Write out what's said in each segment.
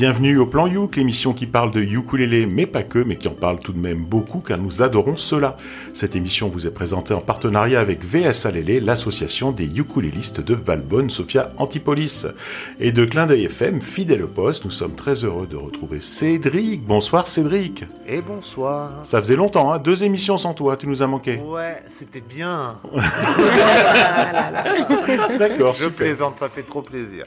Bienvenue au Plan Youk, l'émission qui parle de ukulélé, mais pas que, mais qui en parle tout de même beaucoup, car nous adorons cela. Cette émission vous est présentée en partenariat avec VS Alélé, l'association des ukulélistes de Valbonne, Sophia Antipolis. Et de Clin d'œil FM, fidèle au poste, nous sommes très heureux de retrouver Cédric. Bonsoir Cédric. Et bonsoir. Ça faisait longtemps, hein deux émissions sans toi, tu nous as manqué. Ouais, c'était bien. D'accord, Je plaisante, ça fait trop plaisir.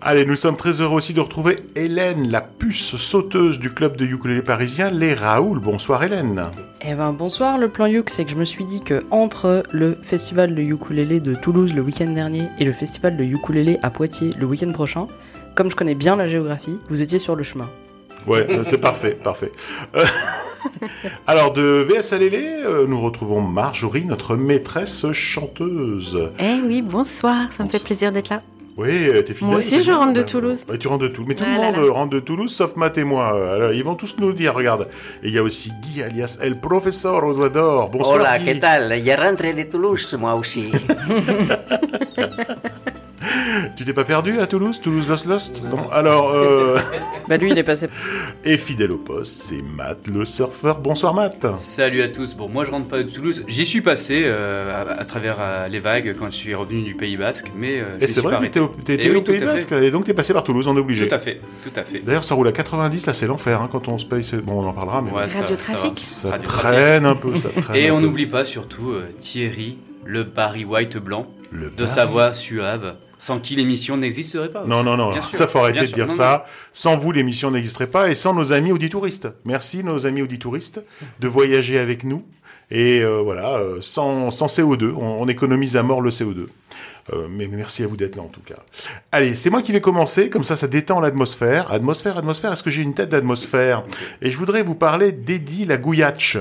Allez, nous sommes très heureux aussi de retrouver Hélène, la puce sauteuse du club de ukulélé parisien, les Raoul. Bonsoir Hélène. Eh ben bonsoir, le plan Yuk, c'est que je me suis dit que entre le festival de ukulélé de Toulouse le week-end dernier et le festival de ukulélé à Poitiers le week-end prochain, comme je connais bien la géographie, vous étiez sur le chemin. Ouais, euh, c'est parfait, parfait. Euh, Alors, de VS euh, nous retrouvons Marjorie, notre maîtresse chanteuse. Eh oui, bonsoir, ça me fait plaisir d'être là. Oui, euh, t'es fidèle. Moi aussi, je rentre de Toulouse. ouais, tu rentres de Toulouse. Mais tout le Ah là monde là. euh, rentre de Toulouse, sauf Matt et moi. Alors, ils vont tous nous dire, regarde. Et il y a aussi Guy, alias El Professeur aux doigts d'or. Bonsoir, Hola, Guy. ¿qué tal? Ya rentré de Toulouse, moi aussi. Tu t'es pas perdu à Toulouse? Toulouse Lost Lost? Non. Alors, euh, Bah lui, il est passé. et fidèle au poste, c'est Matt le surfeur. Bonsoir Matt. Salut à tous. Bon, moi je rentre pas de Toulouse. J'y suis passé euh, à, à travers euh, les vagues quand je suis revenu du Pays Basque, mais euh, Et c'est vrai que t'es au, Eh Pays Basque, et donc t'es passé par Toulouse, on est obligé. Tout à fait, tout à fait. D'ailleurs, ça roule à 90, là c'est l'enfer hein, quand on se paye. c'est- Bon, on en parlera, mais Ouais, ça- Radiotrafic. ça ça traîne un peu. Ça traîne Et un on n'oublie pas surtout euh, Thierry, le Barry White blanc, Le de bar. sa voix suave, sans qui l'émission n'existerait pas. Non, aussi. non, non, Bien sûr, ça faut arrêter de sûr. dire Non, ça. Sans vous, l'émission n'existerait pas et sans nos amis auditouristes. Merci, nos amis auditouristes, de voyager avec nous. Et euh, voilà, euh, sans, sans CO2, on, on économise à mort le CO2. Euh, mais merci à vous d'être là en tout cas. Allez, c'est moi qui vais commencer, comme ça ça détend l'atmosphère. Atmosphère, atmosphère, est-ce que j'ai une tête d'atmosphère Et je voudrais vous parler d'Eddie la Gouillache.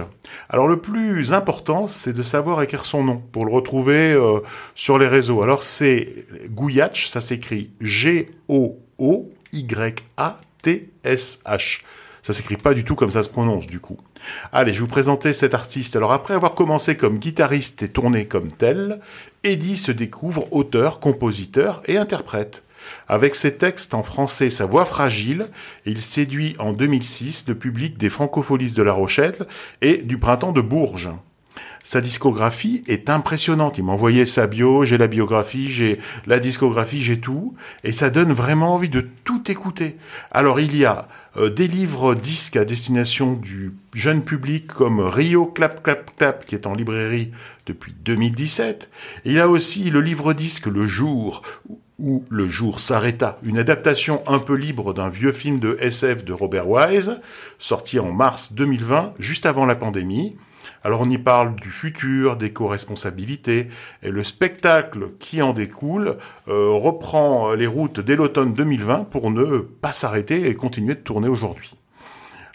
Alors le plus important, c'est de savoir écrire son nom pour le retrouver euh, sur les réseaux. Alors c'est Gouillache, ça s'écrit G-O-O-Y-A-T-S-H. Ça s'écrit pas du tout comme ça se prononce du coup. Allez, je vous présenter cet artiste. Alors après avoir commencé comme guitariste et tourné comme tel, Eddie se découvre auteur, compositeur et interprète. Avec ses textes en français, sa voix fragile, il séduit en 2006 le public des Francopholies de La Rochelle et du Printemps de Bourges. Sa discographie est impressionnante. Il m'a envoyé sa bio, j'ai la biographie, j'ai la discographie, j'ai tout. Et ça donne vraiment envie de tout écouter. Alors il y a des livres disques à destination du jeune public comme Rio Clap Clap Clap qui est en librairie depuis 2017. Il y a aussi le livre disque Le Jour où Le Jour s'arrêta, une adaptation un peu libre d'un vieux film de SF de Robert Wise, sorti en mars 2020, juste avant la pandémie. Alors on y parle du futur, des co-responsabilités, et le spectacle qui en découle euh, reprend les routes dès l'automne 2020 pour ne pas s'arrêter et continuer de tourner aujourd'hui.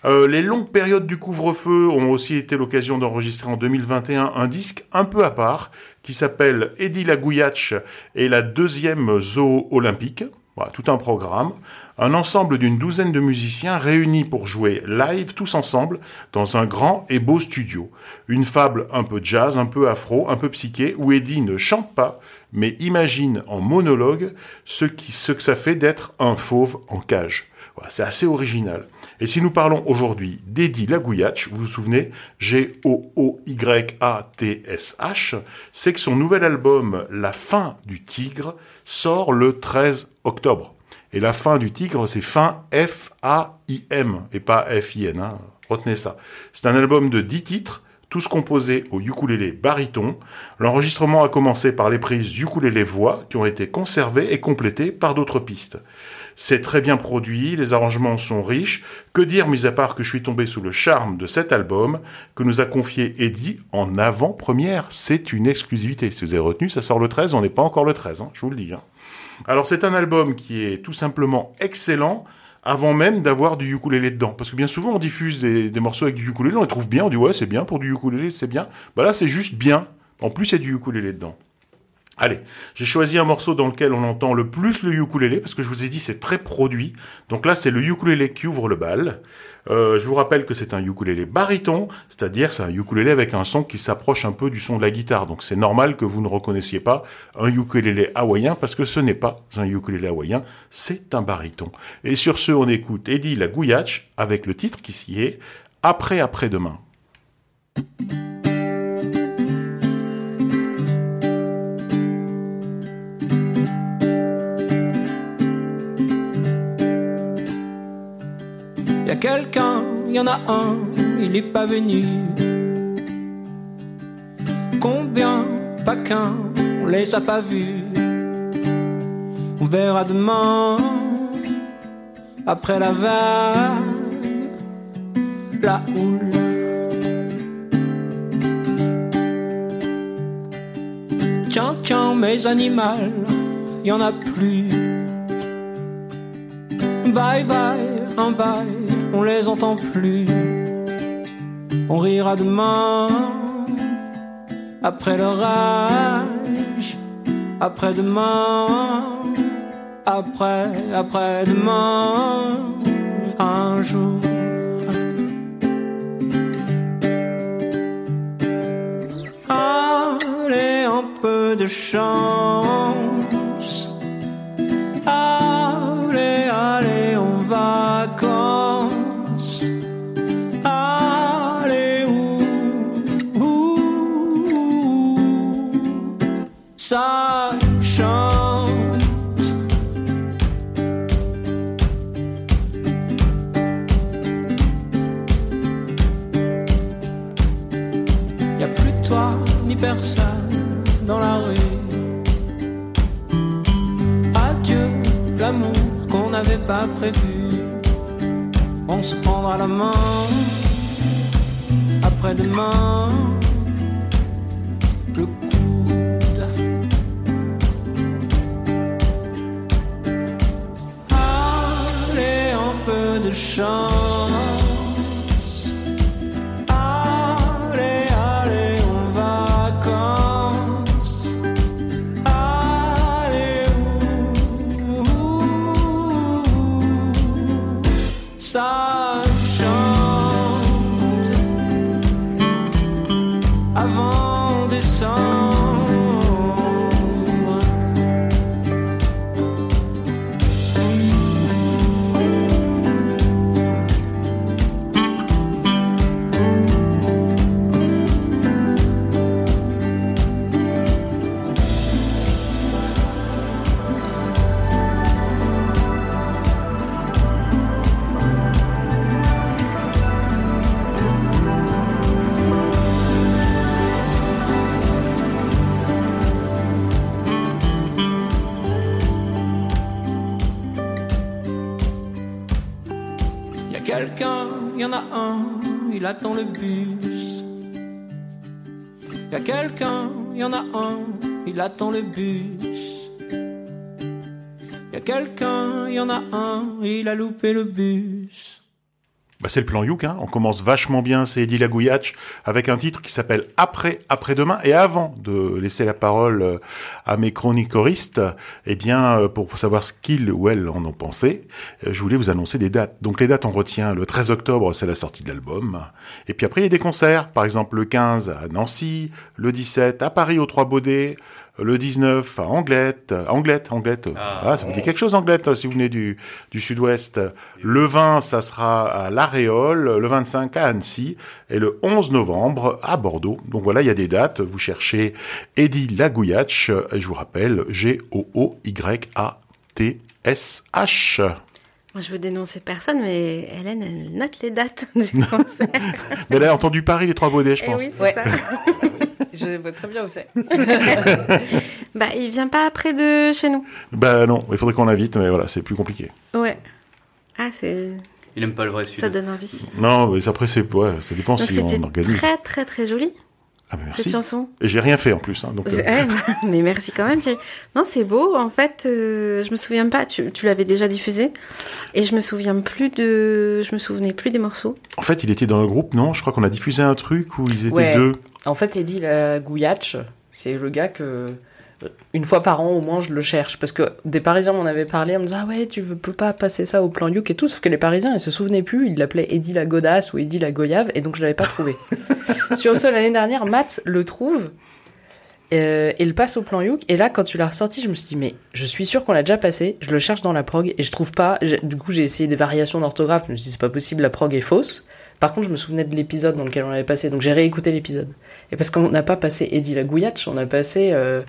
Euh, les longues périodes du couvre-feu ont aussi été l'occasion d'enregistrer en 2021 un disque un peu à part qui s'appelle Eddie la Gouillache et la deuxième zoo olympique. Voilà, tout un programme. Un ensemble d'une douzaine de musiciens réunis pour jouer live tous ensemble dans un grand et beau studio. Une fable un peu jazz, un peu afro, un peu psyché, où Eddie ne chante pas, mais imagine en monologue ce, que ça fait d'être un fauve en cage. C'est assez original. Et si nous parlons aujourd'hui d'Eddie Lagouillache, vous vous souvenez, G-O-O-Y-A-T-S-H, c'est que son nouvel album La fin du tigre sort le 13 octobre. Et la fin du tigre, c'est fin F-A-I-M et pas F-I-N. hein. Retenez ça. C'est un album de 10 titres, tous composés au ukulélé baryton. L'enregistrement a commencé par les prises ukulélé voix qui ont été conservées et complétées par d'autres pistes. C'est très bien produit, les arrangements sont riches. Que dire, mis à part que je suis tombé sous le charme de cet album que nous a confié Eddie en avant-première. C'est une exclusivité. Si vous avez retenu, ça sort le 13, on n'est pas encore le 13, hein, je vous le dis. hein. Alors c'est un album qui est tout simplement excellent avant même d'avoir du ukulélé dedans. Parce que bien souvent on diffuse des, morceaux avec du ukulélé, on les trouve bien, on dit ouais c'est bien pour du ukulélé, c'est bien. Bah là c'est juste bien. En plus il y a du ukulélé dedans. Allez, j'ai choisi un morceau dans lequel on entend le plus le ukulélé, parce que je vous ai dit c'est très produit. Donc là, c'est le ukulélé qui ouvre le bal. Euh, je vous rappelle que c'est un ukulélé baryton, c'est-à-dire c'est un ukulélé avec un son qui s'approche un peu du son de la guitare. Donc c'est normal que vous ne reconnaissiez pas un ukulélé hawaïen, parce que ce n'est pas un ukulélé hawaïen, c'est un baryton. Et sur ce, on écoute Eddie la Gouillache avec le titre qui s'y est Après après-demain. Y a quelqu'un, y en a un, il est pas venu. Combien, pas qu'un, on les a pas vus. On verra demain, après la vague, la houle. Tiens, tiens, mes animaux, y en a plus. Bye bye, un bye, on les entend plus. On rira demain, après l'orage, après demain, après, après demain, un jour. Allez, un peu de chance. Prévu. On se prendra la main après-demain. Le coude. Allez, un peu de chance. Quelqu'un, y en a un, il attend le bus. Y a quelqu'un, y en a un, il attend le bus. Y a quelqu'un, y en a un, il a loupé le bus. Bah, c'est le plan Youk, hein. on commence vachement bien, c'est Eddie Lagouillache, avec un titre qui s'appelle Après, après-demain, et avant de laisser la parole euh, à mes chronicoristes, eh bien, euh, pour savoir ce qu'ils ou elles en ont pensé, euh, je voulais vous annoncer des dates. Donc les dates, on retient le 13 octobre, c'est la sortie de l'album, et puis après, il y a des concerts, par exemple le 15 à Nancy, le 17 à Paris aux Trois Baudets, le 19 à Anglette, Anglette, Anglette, Ah. ah, ça vous dit quelque chose Anglette, si vous venez du, du sud-ouest. Le 20, ça sera à l'Aréole, le 25 à Annecy, et le 11 novembre à Bordeaux. Donc voilà, il y a des dates, vous cherchez Eddie Lagouillache, et je vous rappelle, G-O-O-Y-A-T-S-H. Moi, je veux dénoncer personne, mais Hélène, elle note les dates du concert. Mais elle a entendu Paris, les Trois Baudets, je Eh pense. oui, c'est Ouais. ça. Je vois très bien où c'est. Bah, il vient pas après de chez nous. Bah non, il faudrait qu'on l'invite, mais voilà, c'est plus compliqué. Ouais. Ah, c'est... Il aime pas le vrai ça celui-là. donne envie. Non, mais après, c'est, ouais, ça dépend Donc, si on c'était organise. très, très, très joli, Ah, mais cette merci. chanson. Et j'ai rien fait en plus, hein, donc. euh, ouais, mais merci quand même, Thierry. Non, c'est beau. En fait, euh, je me souviens pas. Tu, tu l'avais déjà diffusé, et je me souviens plus de. Je me souvenais plus des morceaux. En fait, il était dans le groupe, non? Je crois qu'on a diffusé un truc où ils étaient Ouais. deux. En fait, Eddie la Gouillache, c'est le gars que une fois par an au moins, je le cherche. Parce que des Parisiens m'en avaient parlé, en me disant Ah ouais, tu veux, peux pas passer ça au plan Youk et tout. Sauf que les Parisiens, ils se souvenaient plus, ils l'appelaient Eddie la Godasse ou Eddie la Goyave, et donc je l'avais pas trouvé. Sur ce, l'année dernière, Matt le trouve. euh, et le passe au plan Youk. Et là, quand tu l'as ressorti, je me suis dit, mais je suis sûr qu'on l'a déjà passé. Je le cherche dans la prog et je trouve pas. Du coup, j'ai essayé des variations d'orthographe. Je me suis dit, c'est pas possible, la prog est fausse. Par contre, je me souvenais de l'épisode dans lequel on l'avait passé. Donc, j'ai réécouté l'épisode. Et parce qu'on n'a pas passé Eddie la Gouillatch, on a passé euh,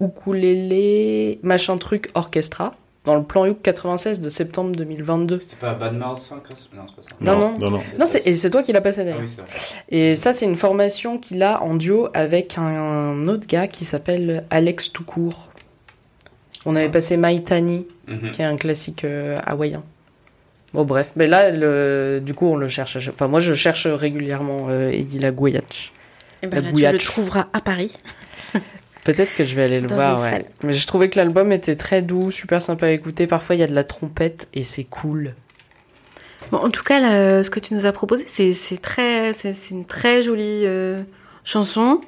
Ukulele, machin truc, orchestra. Dans le plan Youk 96 de septembre 2022. C'était pas Bad Mouth 5 Non, c'est pas ça. Non, non. non, non. Et c'est toi qui l'as passé Ah d'ailleurs. oui, vrai. Et ça, c'est une formation qu'il a en duo avec un autre gars qui s'appelle Alex Toucourt. On avait passé Maitani, Mhm. qui est un classique euh, hawaïen. Bon, bref. Mais là, le- du coup, on le cherche. Enfin, moi, je cherche régulièrement euh, Eddie Lagouillatch. Et ben La là, tu le trouveras à Paris. Peut-être que je vais aller le Dans voir, ouais. Mais j'ai trouvé que l'album était très doux, super sympa à écouter. Parfois, il y a de la trompette et c'est cool. Bon, en tout cas, là, ce que tu nous as proposé, c'est très, c'est c'est une très jolie euh, chanson.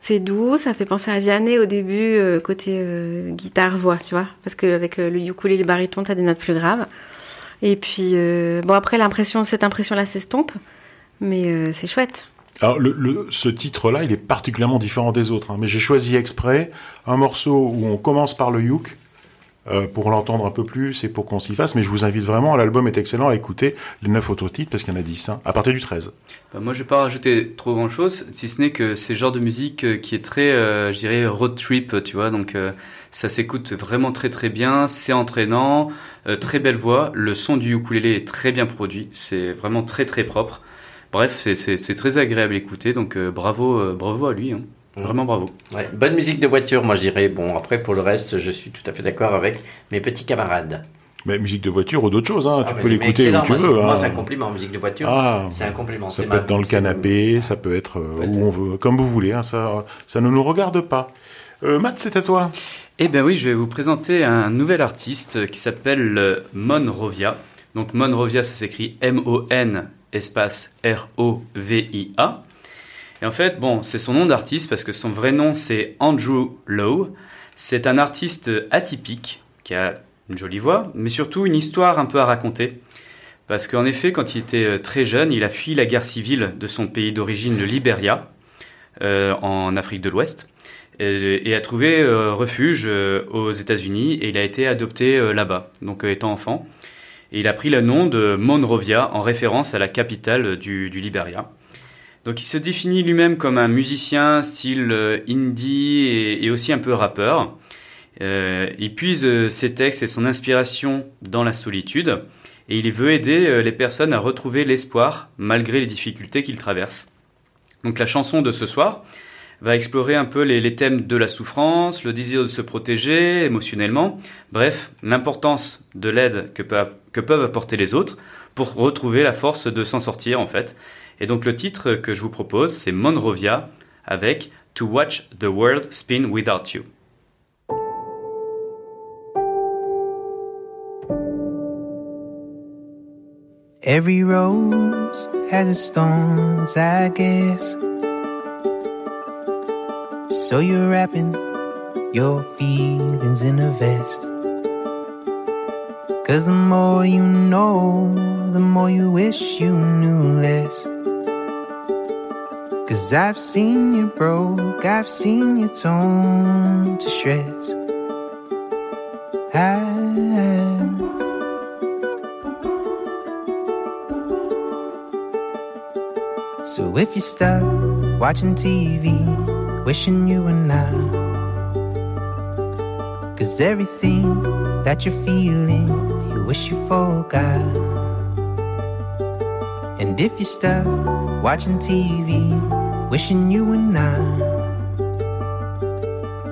C'est doux, ça fait penser à Vianney au début, euh, côté euh, guitare-voix, tu vois. Parce qu'avec le ukulélé et le baryton, t'as des notes plus graves. Et puis, euh, bon, après, l'impression, cette impression-là s'estompe. Mais euh, c'est chouette. Alors, le, le- ce titre-là, il est particulièrement différent des autres. hein. mais j'ai choisi exprès un morceau où on commence par le youk euh, pour l'entendre un peu plus et pour qu'on s'y fasse. Mais je vous invite vraiment, l'album est excellent à écouter les neuf autres titres parce qu'il y en a 10, hein, à partir du 13. Bah, moi, je vais pas rajouter trop grand chose, si ce n'est que c'est le genre de musique qui est très, euh, je dirais, road trip, tu vois. Donc, euh, ça s'écoute vraiment très très bien, c'est entraînant, euh, très belle voix. Le son du ukulélé est très bien produit, c'est vraiment très très propre. Bref, c'est- très agréable à écouter, donc euh, bravo, euh, bravo à lui, hein. Mm. vraiment bravo. Ouais, bonne musique de voiture, moi je dirais. Bon, après pour le reste, je suis tout à fait d'accord avec mes petits camarades. Mais musique de voiture ou d'autres choses, hein, Ah, tu peux l'écouter où tu moi, veux. Moi, hein. c'est un compliment, musique de voiture. Ah, c'est un compliment. ça peut ma- être dans le canapé, ça peut être euh, où on veut, comme vous voulez. hein, ça, ça ne nous regarde pas. Euh, Matt, c'est à toi. Eh bien oui, je vais vous présenter un nouvel artiste qui s'appelle euh, Monrovia. Donc Monrovia, ça s'écrit M-O-N espace R-O-V-I-A. Et en fait, bon, c'est son nom d'artiste parce que son vrai nom c'est Andrew Lowe. C'est un artiste atypique qui a une jolie voix, mais surtout une histoire un peu à raconter. Parce qu'en effet, quand il était euh, très jeune, il a fui la guerre civile de son pays d'origine, le Liberia, euh, en Afrique de l'Ouest et, a trouvé euh, refuge euh, aux États-Unis et il a été adopté euh, là-bas, donc étant enfant. Et il a pris le nom de Monrovia en référence à la capitale du, Liberia. Donc il se définit lui-même comme un musicien style indie et, aussi un peu rappeur. Il puise ses textes et son inspiration dans la solitude et il veut aider les personnes à retrouver l'espoir malgré les difficultés qu'ils traversent. Donc la chanson de ce soir, va explorer un peu les, thèmes de la souffrance, le désir de se protéger émotionnellement, bref, l'importance de l'aide que, que peuvent apporter les autres pour retrouver la force de s'en sortir en fait. Et donc le titre que je vous propose, c'est Monrovia avec To Watch the World Spin Without You. Every rose has its thorns, I guess. So you're wrapping your feelings in a vest. Cause the more you know, the more you wish you knew less. Cause I've seen you broke, I've seen you torn to shreds. I So if you're stuck watching TV, wishing you were not. Cause everything that you're feeling, you wish you forgot. And if you're stuck watching TV, wishing you were not.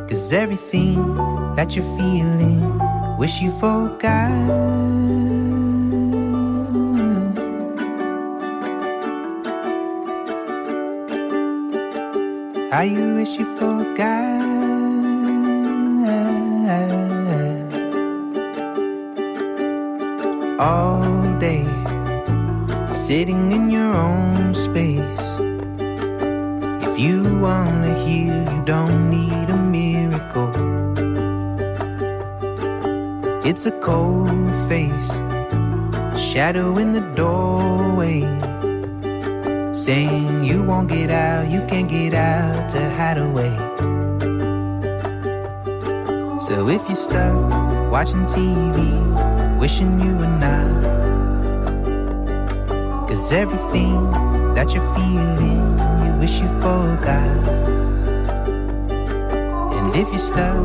Cause everything that you're feeling, wish you forgot. How you wish you forgot all day, sitting in your own space. If you wanna hear, you don't need a miracle. It's a cold face, a shadow in the doorway Saying you won't get out, you can't get out to hide away. So if you're stuck watching TV, wishing you were not. Cause everything that you're feeling, you wish you forgot. And if you're stuck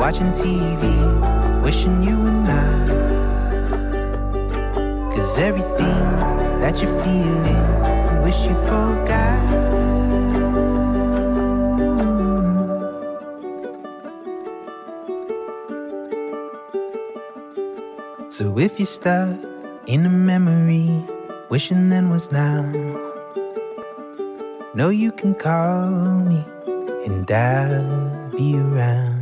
watching TV, wishing you were not. Cause everything that you're feeling, wish you. So if you're stuck in a memory, wishing then was now, know you can call me and I'll be around.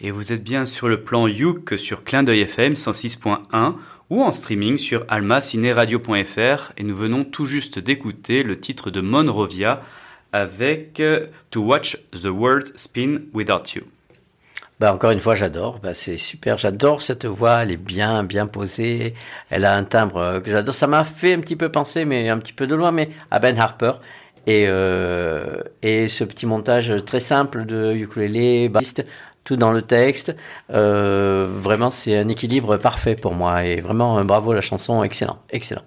Et vous êtes bien sur le plan Youk sur Clin d'œil FM 106.1 ou en streaming sur almacineradio.fr et nous venons tout juste d'écouter le titre de Monrovia avec euh, To Watch the World Spin Without You. Bah, encore une fois, j'adore. Bah, c'est super. J'adore cette voix. Elle est bien, bien posée. Elle a un timbre euh, que j'adore. Ça m'a fait un petit peu penser, mais un petit peu de loin, mais à Ben Harper. Et, euh, et ce petit montage très simple de ukulélé, bassiste, tout dans le texte. Euh, vraiment, c'est un équilibre parfait pour moi. Et vraiment, bravo la chanson. Excellent, excellent.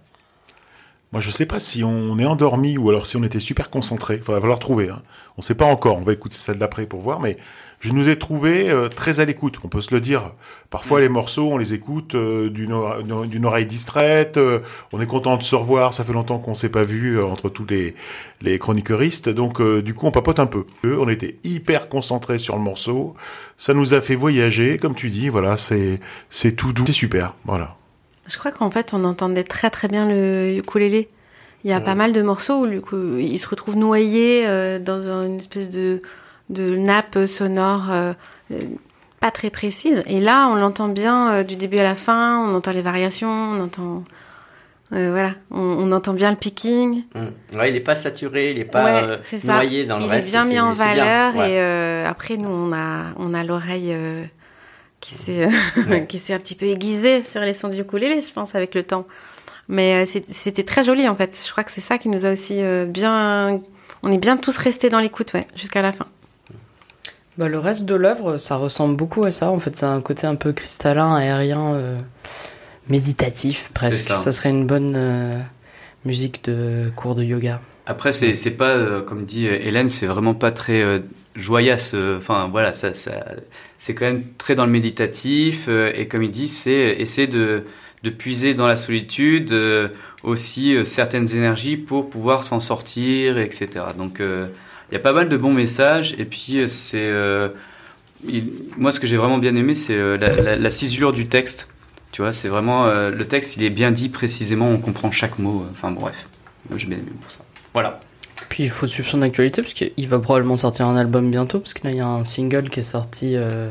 Moi, je sais pas si on est endormi ou alors si on était super concentré. Il va falloir trouver. Hein. On sait pas encore. On va écouter celle d'après pour voir. Mais je nous ai trouvé euh, très à l'écoute. On peut se le dire. Parfois, les morceaux, on les écoute euh, d'une ore- d'une oreille distraite. euh, on est content de se revoir. Ça fait longtemps qu'on s'est pas vu entre tous les, les chroniqueuristes. Donc, du coup, on papote un peu. On était hyper concentrés sur le morceau. Ça nous a fait voyager, comme tu dis. Voilà, c'est c'est tout doux. C'est super. Voilà. Je crois qu'en fait, on entendait très très bien le ukulélé. Il y a pas mal de morceaux où il se retrouve noyé dans une espèce de, de nappe sonore euh, pas très précise. Et là, on l'entend bien euh, du début à la fin, on entend les variations, on entend... euh, voilà, on, on entend bien le picking. Mm. Ouais, il est pas saturé, il est pas Ouais, noyé dans le il reste. est bien mis en bien. valeur Ouais. et après nous on a on a l'oreille qui s'est Ouais. un petit peu aiguisée sur les sons du ukulélé je pense avec le temps. Mais c'était très joli en fait. Je crois que c'est ça qui nous a aussi bien on est bien tous restés dans l'écoute ouais jusqu'à la fin. Bah, le reste de l'œuvre, ça ressemble beaucoup à ça. En fait, c'est un côté un peu cristallin, aérien, euh, méditatif presque. ça. Ça. serait une bonne euh, musique de cours de yoga. Après, c'est c'est pas, euh, comme dit Hélène, c'est vraiment pas très joyasse. Enfin, voilà, ça, ça, c'est quand même très dans le méditatif. et comme il dit, c'est essayer de, de puiser dans la solitude aussi certaines énergies pour pouvoir s'en sortir, etc. Donc, il y a pas mal de bons messages. Et puis, euh, c'est. euh, il- moi, ce que j'ai vraiment bien aimé, c'est euh, la, la- la ciselure du texte. Tu vois, c'est vraiment. euh, le texte, il est bien dit précisément, on comprend chaque mot. Enfin, bon, bref. J'ai bien aimé pour ça. Voilà. Puis il faut suivre son actualité parce qu'il va probablement sortir un album bientôt parce que là il y a un single qui est sorti euh,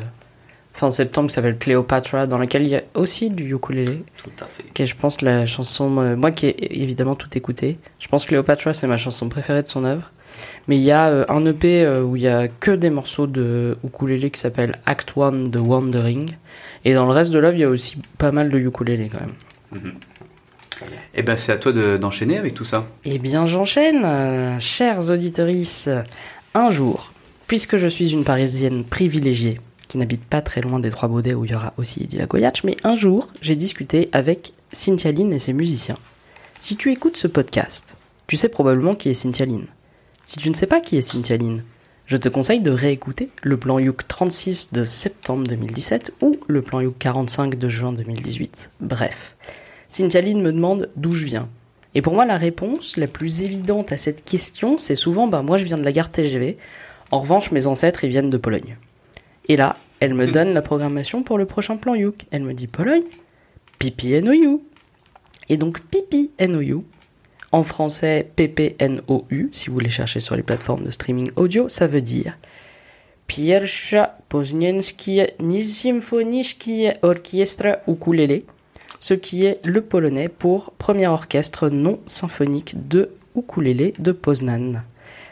fin septembre qui s'appelle Cléopatra dans lequel il y a aussi du ukulélé Tout à fait. qui est je pense la chanson euh, moi qui ai évidemment tout écouté je pense que Cléopatra c'est ma chanson préférée de son œuvre mais il y a euh, un EP euh, où il y a que des morceaux de ukulélé qui s'appelle Act One The Wandering et dans le reste de l'œuvre il y a aussi pas mal de ukulélé quand même Eh ben, c'est à toi de- d'enchaîner avec tout ça. Eh bien, j'enchaîne, euh, chers auditorices. Un jour, puisque je suis une parisienne privilégiée, qui n'habite pas très loin des Trois Baudets où il y aura aussi Goyach, mais un jour, j'ai discuté avec Cynthia Lynn et ses musiciens. Si tu écoutes ce podcast, tu sais probablement qui est Cynthia Lynn. Si tu ne sais pas qui est Cynthia Lynn, je te conseille de réécouter le plan Youk 36 de septembre 2017 ou le plan Youk 45 de juin 2018. Bref. Cynthia Lynn me demande d'où je viens. Et pour moi, la réponse la plus évidente à cette question, c'est souvent bah, moi je viens de la gare TGV. En revanche, mes ancêtres, ils viennent de Pologne. Et là, elle me donne la programmation pour le prochain plan Youk. Elle me dit Pologne, Pipi NOU. Et donc, Pipi NOU, en français PPNOU, si vous les cherchez sur les plateformes de streaming audio, ça veut dire Pierwsza Poznańskie Symfoniczne Orkiestra Ukulele ce qui est le polonais pour premier orchestre non symphonique de ukulélé de Poznan.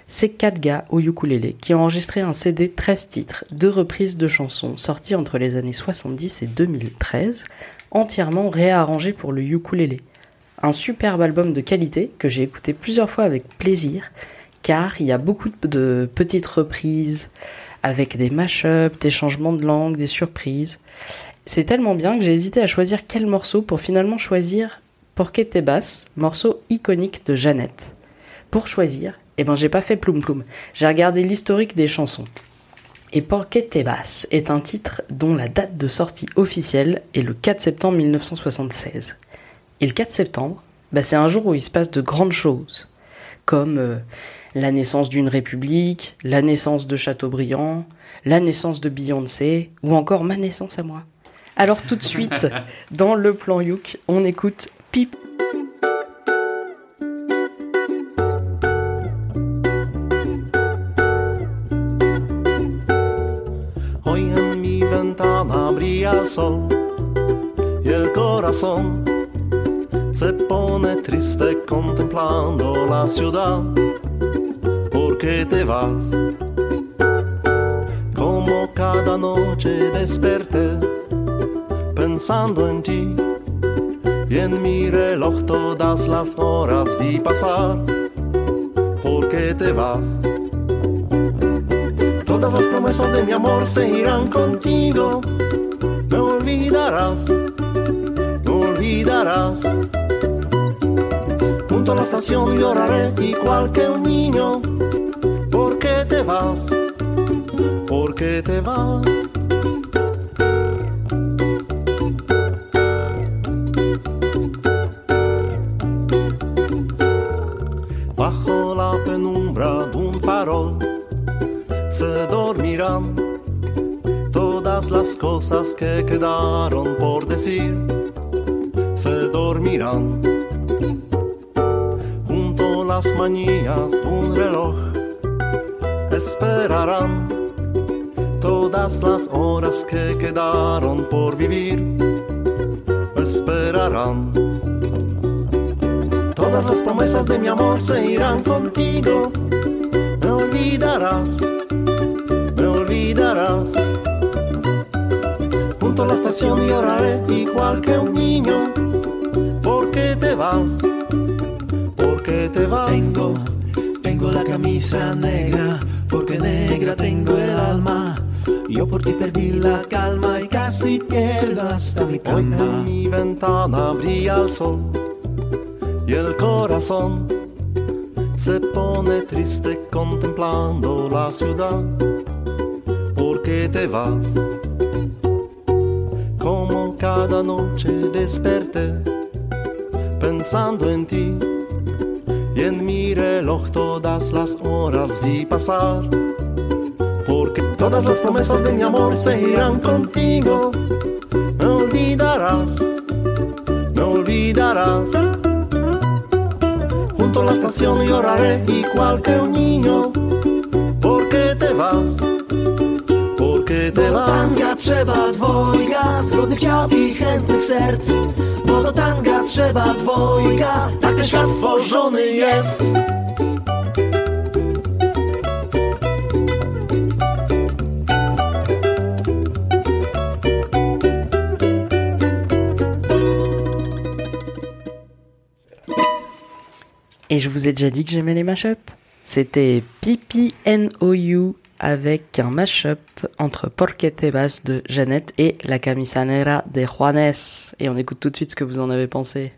c'est quatre gars au qui ont enregistré un CD 13 titres, deux reprises de chansons sorties entre les années 70 et 2013, entièrement réarrangées pour le ukulélé. Un superbe album de qualité que j'ai écouté plusieurs fois avec plaisir, car il y a beaucoup de petites reprises avec des mash-ups, des changements de langue, des surprises. C'est tellement bien que j'ai hésité à choisir quel morceau pour finalement choisir Porquet et basse, morceau iconique de Jeannette. Pour choisir, eh ben j'ai pas fait ploum ploum. J'ai regardé l'historique des chansons. Et Porquet et basse est un titre dont la date de sortie officielle est le 4 septembre 1976. Et le 4 septembre, bah, c'est un jour où il se passe de grandes choses, comme euh, la naissance d'une république, la naissance de Chateaubriand, la naissance de Beyoncé, ou encore ma naissance à moi. Alors tout de suite, dans le plan Youk, on écoute Pip. Hoy en mi ventana brilla el sol y el corazón se pone triste contemplando la ciudad. ¿Por qué te vas? Como cada noche desperté pensando en ti y en mi reloj todas las horas vi pasar. ¿Por qué te vas? Todas las promesas de mi amor se irán contigo. Me olvidarás, olvidarás. Junto a la estación lloraré igual que un niño. ¿Por qué te vas? ¿Por qué te vas? Bajo la penumbra de un farol se dormirán todas las cosas que quedaron por decir. Junto a las manillas de un reloj. Esperarán todas las horas que quedaron por vivir. Esperarán. Todas las promesas de mi amor se irán contigo. Me olvidarás, me olvidarás. Junto a la estación lloraré igual que un niño. ¿Por qué te vas? ¿Por qué te vas? Tengo, tengo la camisa negra, porque negra tengo el alma. Yo por ti perdí la calma y casi pierdo hasta mi Hoy cama. en mi ventana brilla el sol y el corazón se pone triste contemplando la ciudad. ¿Por qué te vas? Como cada noche desperté pensando en ti y en mi reloj todas las horas vi pasar. Porque todas las promesas de mi amor se irán contigo. Me olvidarás, me olvidarás. Junto a la estación lloraré igual que un niño. ¿Por qué te vas? ¿Por qué te Bo vas? tanga trzeba dwojga, zgodnych ciał i chętnych serc. Bo do tanga trzeba dwojga, tak ten świat stworzony jest. Et je vous ai déjà dit que j'aimais les mashups. C'était PPNOU avec un mashup entre Porque te vas de Jeannette et La Camisanera de Juanes. Et on écoute tout de suite ce que vous en avez pensé.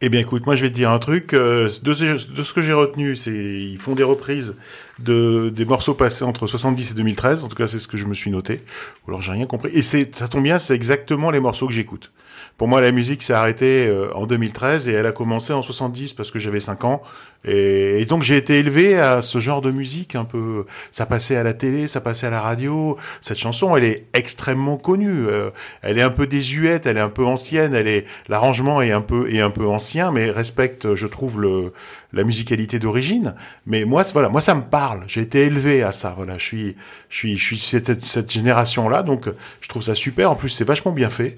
Eh bien, écoute, moi, je vais te dire un truc. euh, de, ce- que j'ai retenu, c'est ils font des reprises de des morceaux passés entre 70 et 2013. En tout cas, c'est ce que je me suis noté. Ou alors, j'ai rien compris. Et c'est, ça tombe bien, c'est exactement les morceaux que j'écoute. Pour moi, la musique s'est arrêtée euh, en 2013 et elle a commencé en 70 parce que j'avais 5 ans. Et, donc, j'ai été élevé à ce genre de musique un peu. Ça passait à la télé, ça passait à la radio. Cette chanson, elle est extrêmement connue. Euh, elle est un peu désuète, elle est un peu ancienne. Elle est l'arrangement est un peu est un peu ancien, mais respecte, je trouve, le la musicalité d'origine. Mais moi, voilà, moi, ça me parle. J'ai été élevé à ça. Voilà, je suis je suis je suis cette, génération-là, donc je trouve ça super. En plus, c'est vachement bien fait.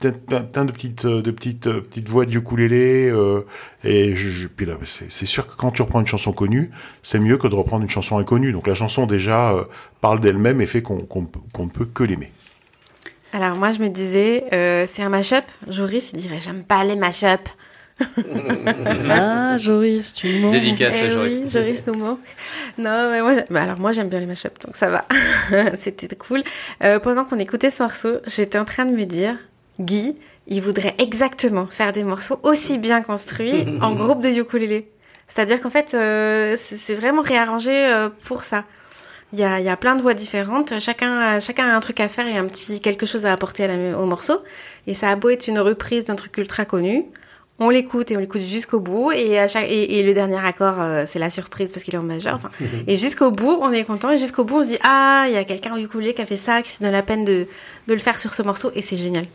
Peut-être plein, de petites euh, de petites euh, petites voix de ukulélé. euh, Et puis là, c'est sûr que quand tu reprends une chanson connue, c'est mieux que de reprendre une chanson inconnue. Donc la chanson déjà euh, parle d'elle-même et fait qu'on ne peut que l'aimer. Alors moi je me disais, euh, c'est un mashup. Joris il dirait j'aime pas les mashups. Ah, Joris, tu me manques. Dédicace à Eh Joris. oui, Joris nous manque. Non, mais moi, bah alors moi j'aime bien les mashups, donc ça va. C'était cool. Euh, pendant qu'on écoutait ce morceau, j'étais en train de me dire, Guy, il voudrait exactement faire des morceaux aussi bien construits en groupe de ukulélé. C'est-à-dire qu'en fait, euh, c'est c'est vraiment réarrangé euh, pour ça. Il y a, il y a plein de voix différentes. Chacun, a- chacun a un truc à faire et un petit quelque chose à apporter à la- au morceau. Et ça a beau être une reprise d'un truc ultra connu, on l'écoute et on l'écoute jusqu'au bout. Et, à chaque, et, et le dernier accord, euh, c'est la surprise parce qu'il est en majeur. Enfin, et jusqu'au bout, on est content. Et jusqu'au bout, on se dit Ah, il y a quelqu'un au ukulélé qui a fait ça, qui s'est donné la peine de, de le faire sur ce morceau. Et c'est génial.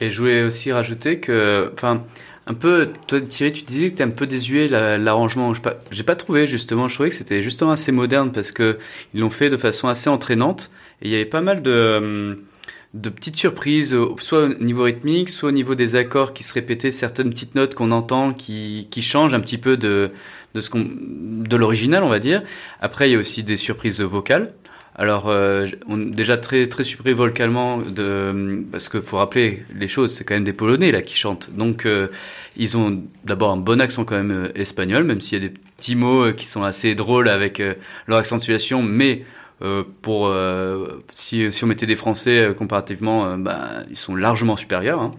Et je voulais aussi rajouter que, enfin, un peu, toi Thierry, tu disais que c'était un peu désuet la- l'arrangement. Je pas- J'ai pas trouvé justement. Je trouvais que c'était justement assez moderne parce que ils l'ont fait de façon assez entraînante. Et il y avait pas mal de hum, de petites surprises, euh, soit au niveau rythmique, soit au niveau des accords qui se répétaient, certaines petites notes qu'on entend qui, qui changent un petit peu de, de, ce qu'on, de l'original, on va dire. Après, il y a aussi des surprises vocales. Alors, euh, on, déjà très, très surpris vocalement, de, parce qu'il faut rappeler les choses, c'est quand même des Polonais là qui chantent. Donc, euh, ils ont d'abord un bon accent quand même euh, espagnol, même s'il y a des petits mots euh, qui sont assez drôles avec leur accentuation, mais pour euh, si, si on mettait des Français euh, comparativement, euh, bah, ils sont largement supérieurs. hein.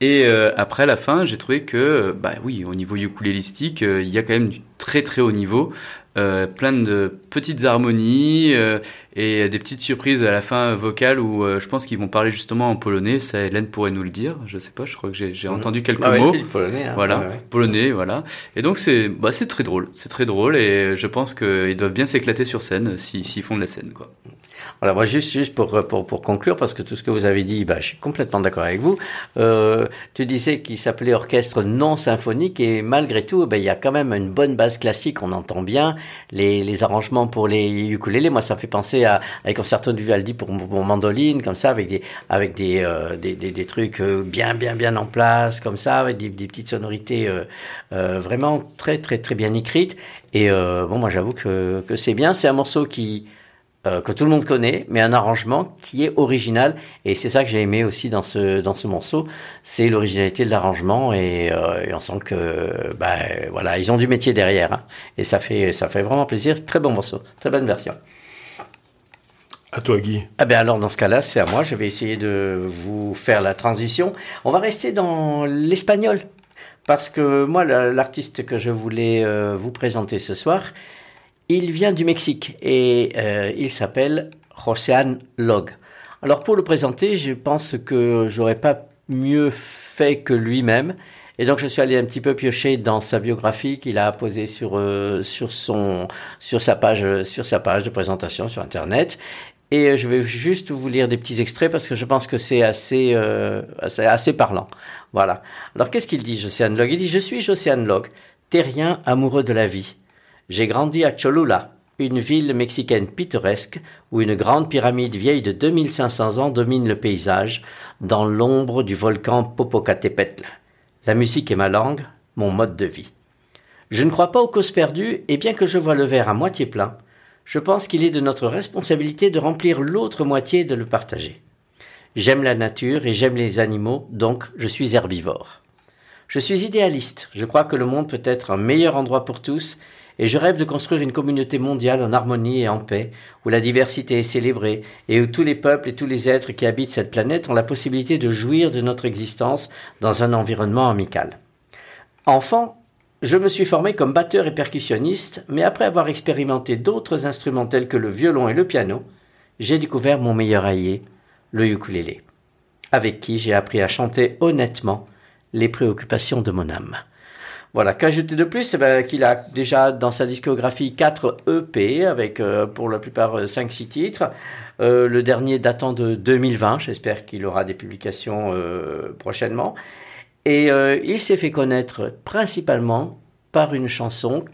Et euh, après la fin, j'ai trouvé que, euh, bah oui, au niveau ukulélistique, euh, il y a quand même du très très haut niveau, euh, plein de petites harmonies euh, et des petites surprises à la fin vocale où euh, je pense qu'ils vont parler justement en polonais. Ça, Hélène pourrait nous le dire. Je sais pas, je crois que j'ai Mhm. entendu quelques Ah ouais, mots. polonais, hein. Voilà, Ouais, ouais. polonais, voilà. Et donc c'est bah, c'est très drôle, c'est très drôle et je pense qu'ils doivent bien s'éclater sur scène si- s'ils font de la scène quoi. Voilà, moi juste, juste pour, pour, pour conclure, parce que tout ce que vous avez dit, bah, je suis complètement d'accord avec vous. Euh, tu disais qu'il s'appelait orchestre non symphonique et malgré tout, ben, il y a quand même une bonne base classique, on entend bien les, les arrangements pour les ukulélés. Moi, ça fait penser à, à concerto de Vivaldi pour, pour mandoline, comme ça, avec des, avec des, euh, des, des, des trucs euh, bien, bien, bien en place, comme ça, avec des, des petites sonorités euh, euh, vraiment très, très, très bien écrites. Et euh, bon, moi, j'avoue que, que c'est bien. C'est un morceau qui euh, que tout le monde connaît, mais un arrangement qui est original. Et c'est ça que j'ai aimé aussi dans ce, dans ce morceau, c'est l'originalité de l'arrangement. Et, euh, et on sent que, bah, voilà, ils ont du métier derrière. hein. et ça fait, ça fait vraiment plaisir. Très bon morceau, très bonne version. À toi, Guy. Ah ben alors dans ce cas-là, c'est à moi. Je vais essayer de vous faire la transition. On va rester dans l'espagnol parce que moi, l'artiste que je voulais euh, vous présenter ce soir, il vient du Mexique et euh, il s'appelle Joséan Log. Alors pour le présenter, je pense que j'aurais pas mieux fait que lui-même. Et donc je suis allé un petit peu piocher dans sa biographie qu'il a posée sur euh, sur son sur sa page sur sa page de présentation sur internet. Et euh, je vais juste vous lire des petits extraits parce que je pense que c'est assez, euh, assez, parlant. Voilà. Alors qu'est-ce qu'il dit, Josiane Log? Il dit Je suis Josiane Log, terrien amoureux de la vie. J'ai grandi à Cholula, une ville mexicaine pittoresque où une grande pyramide vieille de 2500 ans domine le paysage dans l'ombre du volcan Popocatépetl. La musique est ma langue, mon mode de vie. Je ne crois pas aux causes perdues et bien que je vois le verre à moitié plein, je pense qu'il est de notre responsabilité de remplir l'autre moitié et de le partager. J'aime la nature et j'aime les animaux, donc je suis herbivore. Je suis idéaliste, je crois que le monde peut être un meilleur endroit pour tous, et je rêve de construire une communauté mondiale en harmonie et en paix, où la diversité est célébrée, et où tous les peuples et tous les êtres qui habitent cette planète ont la possibilité de jouir de notre existence dans un environnement amical. Enfant, je me suis formé comme batteur et percussionniste, mais après avoir expérimenté d'autres instruments tels que le violon et le piano, j'ai découvert mon meilleur allié, le ukulélé, avec qui j'ai appris à chanter honnêtement les préoccupations de mon âme. Voilà, qu'ajouter de plus Eh ben, Qu'il a déjà dans sa discographie 4 EP, avec euh, pour la plupart 5-6 titres. Euh, le dernier datant de 2020, j'espère qu'il aura des publications euh, prochainement. Et euh, il s'est fait connaître principalement par une chanson,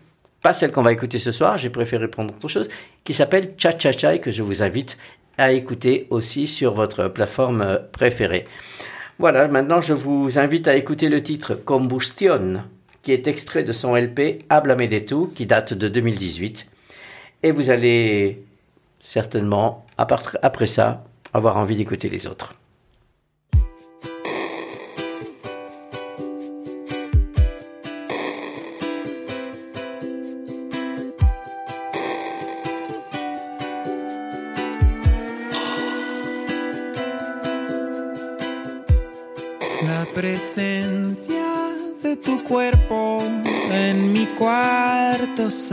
pas celle qu'on va écouter ce soir, j'ai préféré prendre autre chose, qui s'appelle Cha Cha Cha et que je vous invite à écouter aussi sur votre plateforme euh, préférée. Voilà, maintenant je vous invite à écouter le titre Combustion, qui est extrait de son LP Háblame de tu, qui date de 2018. Et vous allez certainement, après ça, avoir envie d'écouter les autres.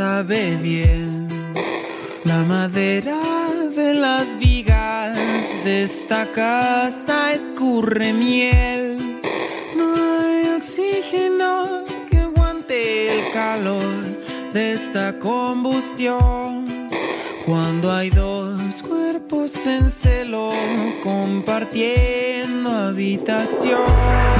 Sabe bien. La madera de las vigas de esta casa escurre miel. No hay oxígeno que aguante el calor de esta combustión. Cuando hay dos cuerpos en celo compartiendo habitación.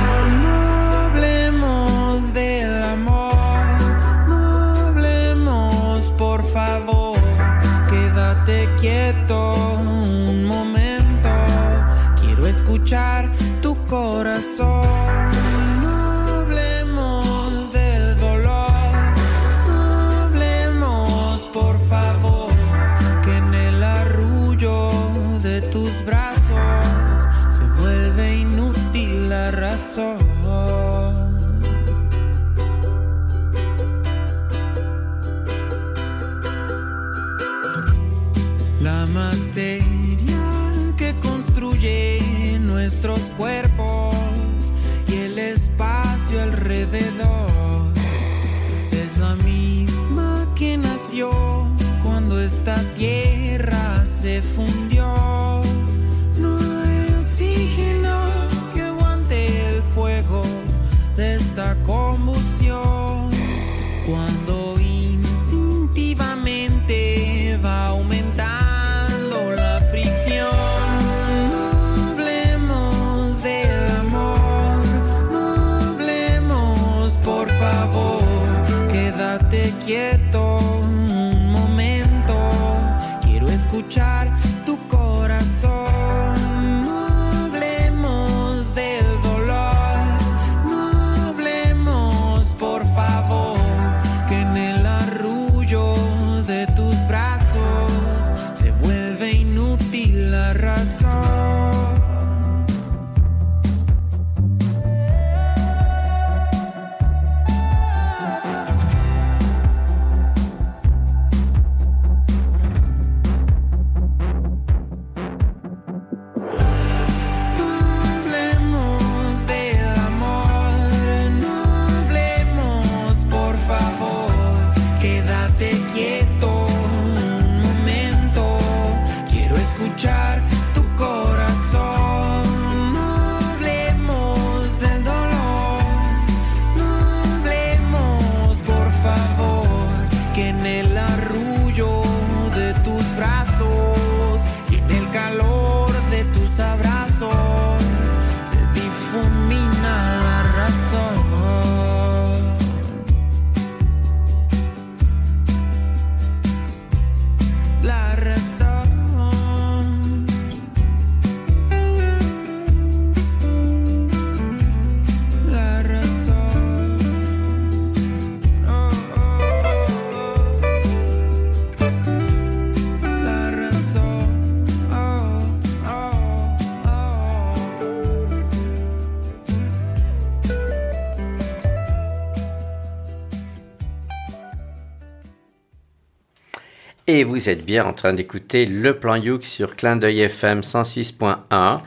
Et vous êtes bien en train d'écouter le plan Youk sur Clin d'œil FM 106.1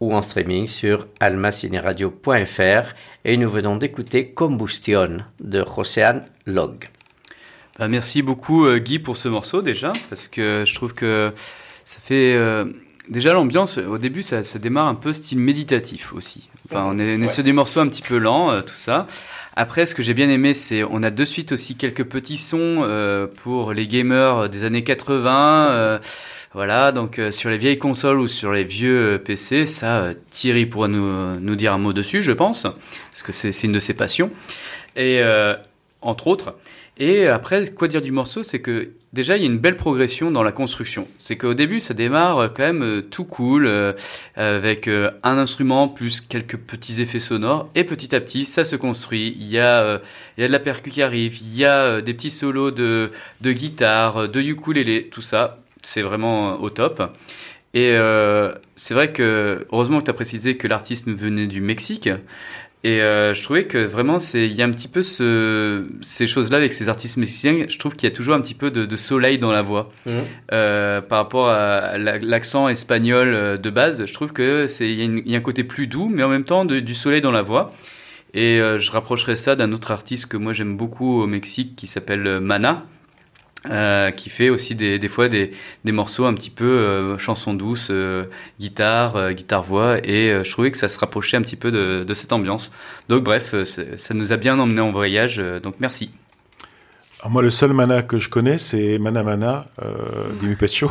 ou en streaming sur almacineradio.fr et nous venons d'écouter Combustion de Joséan Log. Bah, merci beaucoup euh, Guy pour ce morceau déjà, parce que je trouve que ça fait... euh, déjà l'ambiance, au début ça, ça démarre un peu style méditatif aussi. Enfin on est, on est sur des morceaux un petit peu lents, euh, tout ça. Après ce que j'ai bien aimé c'est on a de suite aussi quelques petits sons euh, pour les gamers des années 80. euh, voilà, donc euh, sur les vieilles consoles ou sur les vieux PC, ça Thierry pourra nous, nous dire un mot dessus je pense, parce que c'est une de ses passions. Et entre autres. Et après, quoi dire du morceau C'est que déjà, il y a une belle progression dans la construction. C'est qu'au début, ça démarre euh, quand même euh, tout cool, euh, avec un instrument plus quelques petits effets sonores. Et petit à petit, ça se construit. Il y a, il y a de la percu qui arrive, il y a des petits solos de, de guitare, de ukulélé, tout ça. C'est vraiment au top. Et c'est vrai que, heureusement que tu as précisé que l'artiste venait du Mexique. Et euh, je trouvais que vraiment, il y a un petit peu ce, ces choses-là avec ces artistes mexicains. Je trouve qu'il y a toujours un petit peu de, de soleil dans la voix. Mhm. Euh, par rapport à la- l'accent espagnol euh, de base, je trouve que c'est, il y, y a un côté plus doux, mais en même temps de- du soleil dans la voix. Et euh, je rapprocherais ça d'un autre artiste que moi j'aime beaucoup au Mexique qui s'appelle Mana. Euh, qui fait aussi des, fois des, morceaux un petit peu euh, chansons douces, euh, guitare, euh, guitare-voix, et je trouvais que ça se rapprochait un petit peu de, cette ambiance. Donc bref, ça nous a bien emmené en voyage, donc merci. Alors moi, le seul mana que je connais, c'est Mana Mana Muppet Show.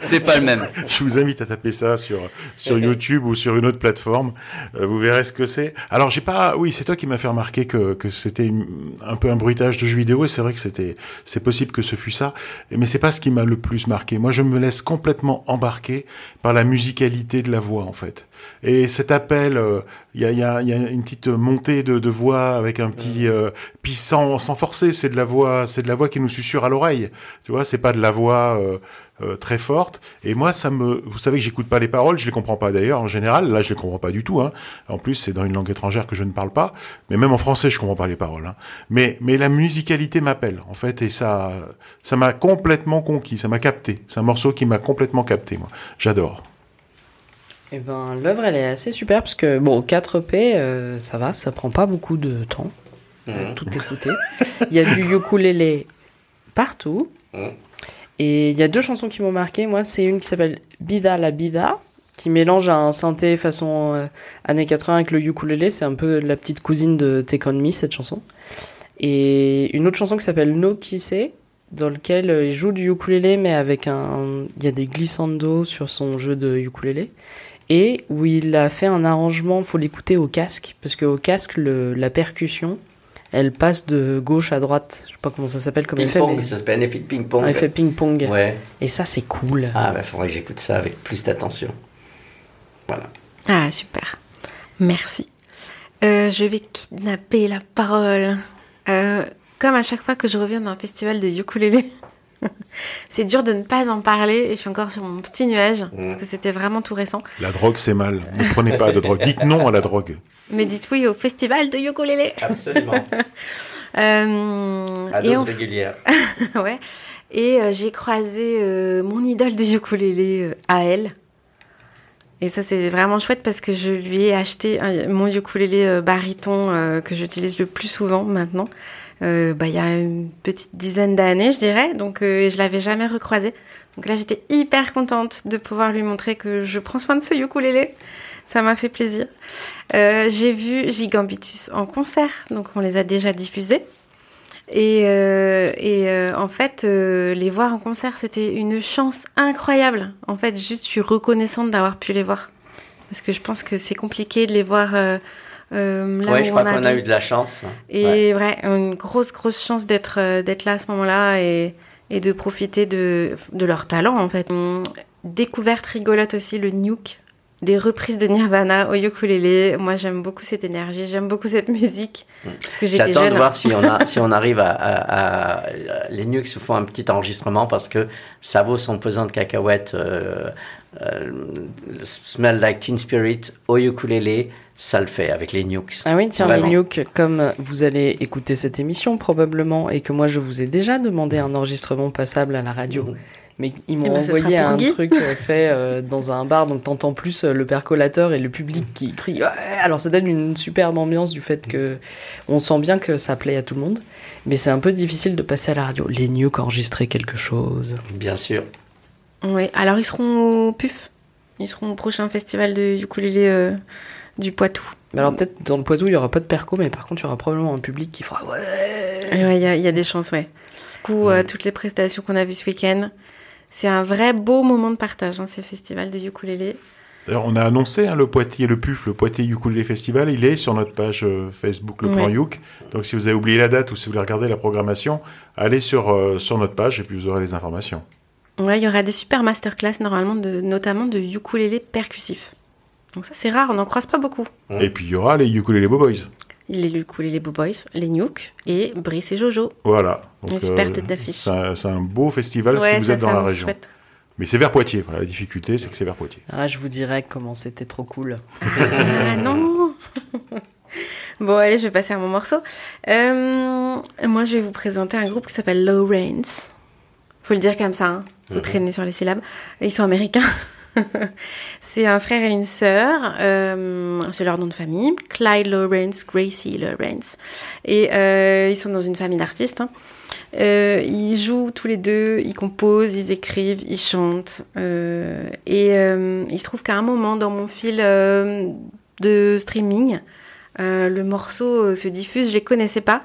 C'est pas le même. Je vous invite à taper ça sur, sur YouTube ou sur une autre plateforme. Euh, vous verrez ce que c'est. Alors, j'ai pas, oui, c'est toi qui m'as fait remarquer que, que c'était un peu un bruitage de jeux vidéo et c'est vrai que c'était, c'est possible que ce fut ça. Mais c'est pas ce qui m'a le plus marqué. Moi, je me laisse complètement embarquer par la musicalité de la voix, en fait. Et cet appel, euh, il y, y, a, il y a une petite montée de, de voix avec un petit, euh, puis sans, sans forcer, c'est de la voix, c'est de la voix qui nous susurre à l'oreille. Tu vois, c'est pas de la voix euh, euh, très forte. Et moi, ça me, vous savez que j'écoute pas les paroles, je les comprends pas d'ailleurs en général. Là, je les comprends pas du tout. Hein. En plus, c'est dans une langue étrangère que je ne parle pas. Mais même en français, je comprends pas les paroles. Hein. Mais, mais la musicalité m'appelle en fait, et ça, ça m'a complètement conquis, ça m'a capté. C'est un morceau qui m'a complètement capté. Moi, j'adore. Eh ben, l'œuvre, elle est assez super parce que, bon, 4P, euh, ça va, ça prend pas beaucoup de temps. euh, Mhm. tout écouter. Il y a du ukulélé partout. Mhm. Et il y a deux chansons qui m'ont marqué. Moi, c'est une qui s'appelle Bida la Bida, qui mélange un synthé façon euh, années 80 avec le ukulélé. C'est un peu la petite cousine de Take On Me, cette chanson. Et une autre chanson qui s'appelle No Kise, dans lequel euh, il joue du ukulélé, mais avec un. Il y a des glissandos sur son jeu de ukulélé. Et où il a fait un arrangement, faut l'écouter au casque, parce qu'au casque, le, la percussion, elle passe de gauche à droite. Je sais pas comment ça s'appelle comme effet, Ping-pong, mais ça s'appelle un effet de ping-pong. un effet ping-pong. Ouais. Et ça, c'est cool. Ah, bah, faudrait que j'écoute ça avec plus d'attention. Voilà. Ah, super. Merci. Euh, je vais kidnapper la parole. Euh, comme à chaque fois que je reviens d'un festival de ukulélé, c'est dur de ne pas en parler et je suis encore sur mon petit nuage parce que c'était vraiment tout récent. La drogue, c'est mal. Ne prenez pas de drogue. Dites non à la drogue. Mais dites oui au festival de ukulélé. Absolument. Euh, À et régulière. ouais. Et euh, j'ai croisé euh, mon idole de ukulélé euh, à elle. Et ça, c'est vraiment chouette parce que je lui ai acheté un- mon ukulélé euh, baryton euh, que j'utilise le plus souvent maintenant. Euh, bah, il y a une petite dizaine d'années, je dirais. Donc, euh, je l'avais jamais recroisé. Donc là, j'étais hyper contente de pouvoir lui montrer que je prends soin de ce ukulélé. Ça m'a fait plaisir. Euh, j'ai vu Gigambitus en concert, donc on les a déjà diffusés. Et, euh, et euh, en fait, euh, les voir en concert, c'était une chance incroyable. En fait, juste, je suis reconnaissante d'avoir pu les voir. Parce que je pense que c'est compliqué de les voir euh, là Ouais, où je crois on qu'on a eu de la chance. hein. Et ouais, une grosse, grosse chance d'être euh, d'être là à ce moment-là et, et de profiter de, de leur talent, en fait. Découverte rigolote aussi, le Nuke. Des reprises de Nirvana au ukulélé. Moi, j'aime beaucoup cette énergie, j'aime beaucoup cette musique. Parce que J'attends de voir si on, a, si on arrive à, à- à- Les Nukes font un petit enregistrement parce que ça vaut son pesant de cacahuètes. euh, euh, Smell Like Teen Spirit au ukulélé, ça le fait avec les Nukes. Ah oui, tiens, Vraiment. les Nuke, comme vous allez écouter cette émission probablement et que moi je vous ai déjà demandé un enregistrement passable à la radio, Mhm. mais ils Eh m'ont ben, ce sera envoyé un Guy. truc euh, fait euh, dans un bar, donc t'entends plus euh, le percolateur et le public qui crie. Ouais Alors ça donne une superbe ambiance du fait que on sent bien que ça plaît à tout le monde, mais c'est un peu difficile de passer à la radio. Les Nuke enregistrer quelque chose. Bien sûr. Oui, alors ils seront au PUF. Ils seront au prochain festival de ukulélé euh, du Poitou. Mais alors peut-être dans le Poitou il y aura pas de perco, mais par contre il y aura probablement un public qui fera ouais. Il y, a- il y a des chances, ouais. Du coup, euh, toutes les prestations qu'on a vues ce week-end, c'est un vrai beau moment de partage, hein, ces festivals de ukulélé. D'ailleurs, on a annoncé hein, le Poitiers, le PUF, le Poitiers Ukulele Festival. Il est sur notre page euh, Facebook, le plan. Youk. Donc, si vous avez oublié la date ou si vous voulez regarder la programmation, allez sur, euh, sur notre page et puis vous aurez les informations. Ouais, il y aura des super masterclass normalement, de, notamment de ukulélé percussif. Donc ça c'est rare, on n'en croise pas beaucoup. Et puis, il y aura les Ukulele Boys. Les ukulélé Boys, les Nuke et Brice et Jojo. Voilà. Donc, Une super euh, tête d'affiche. C'est un, beau festival Ouais, si vous ça, êtes dans la région. souhaite. Mais c'est vers Poitiers. Voilà, la difficulté, c'est que c'est vers Poitiers. Ah, je vous dirais comment c'était trop cool. Ah non Bon, allez, je vais passer à mon morceau. Euh, moi, je vais vous présenter un groupe qui s'appelle Lawrence. Faut le dire comme ça, hein. faut Mhm. traîner sur les syllabes. Ils sont américains. c'est un frère et une sœur. euh, c'est leur nom de famille. Clyde Lawrence, Gracie Lawrence. Et euh, ils sont dans une famille d'artistes. hein. Euh, ils jouent tous les deux, ils composent, ils écrivent, ils chantent. et il se trouve qu'à un moment, dans mon fil de streaming, le morceau se diffuse, je les connaissais pas.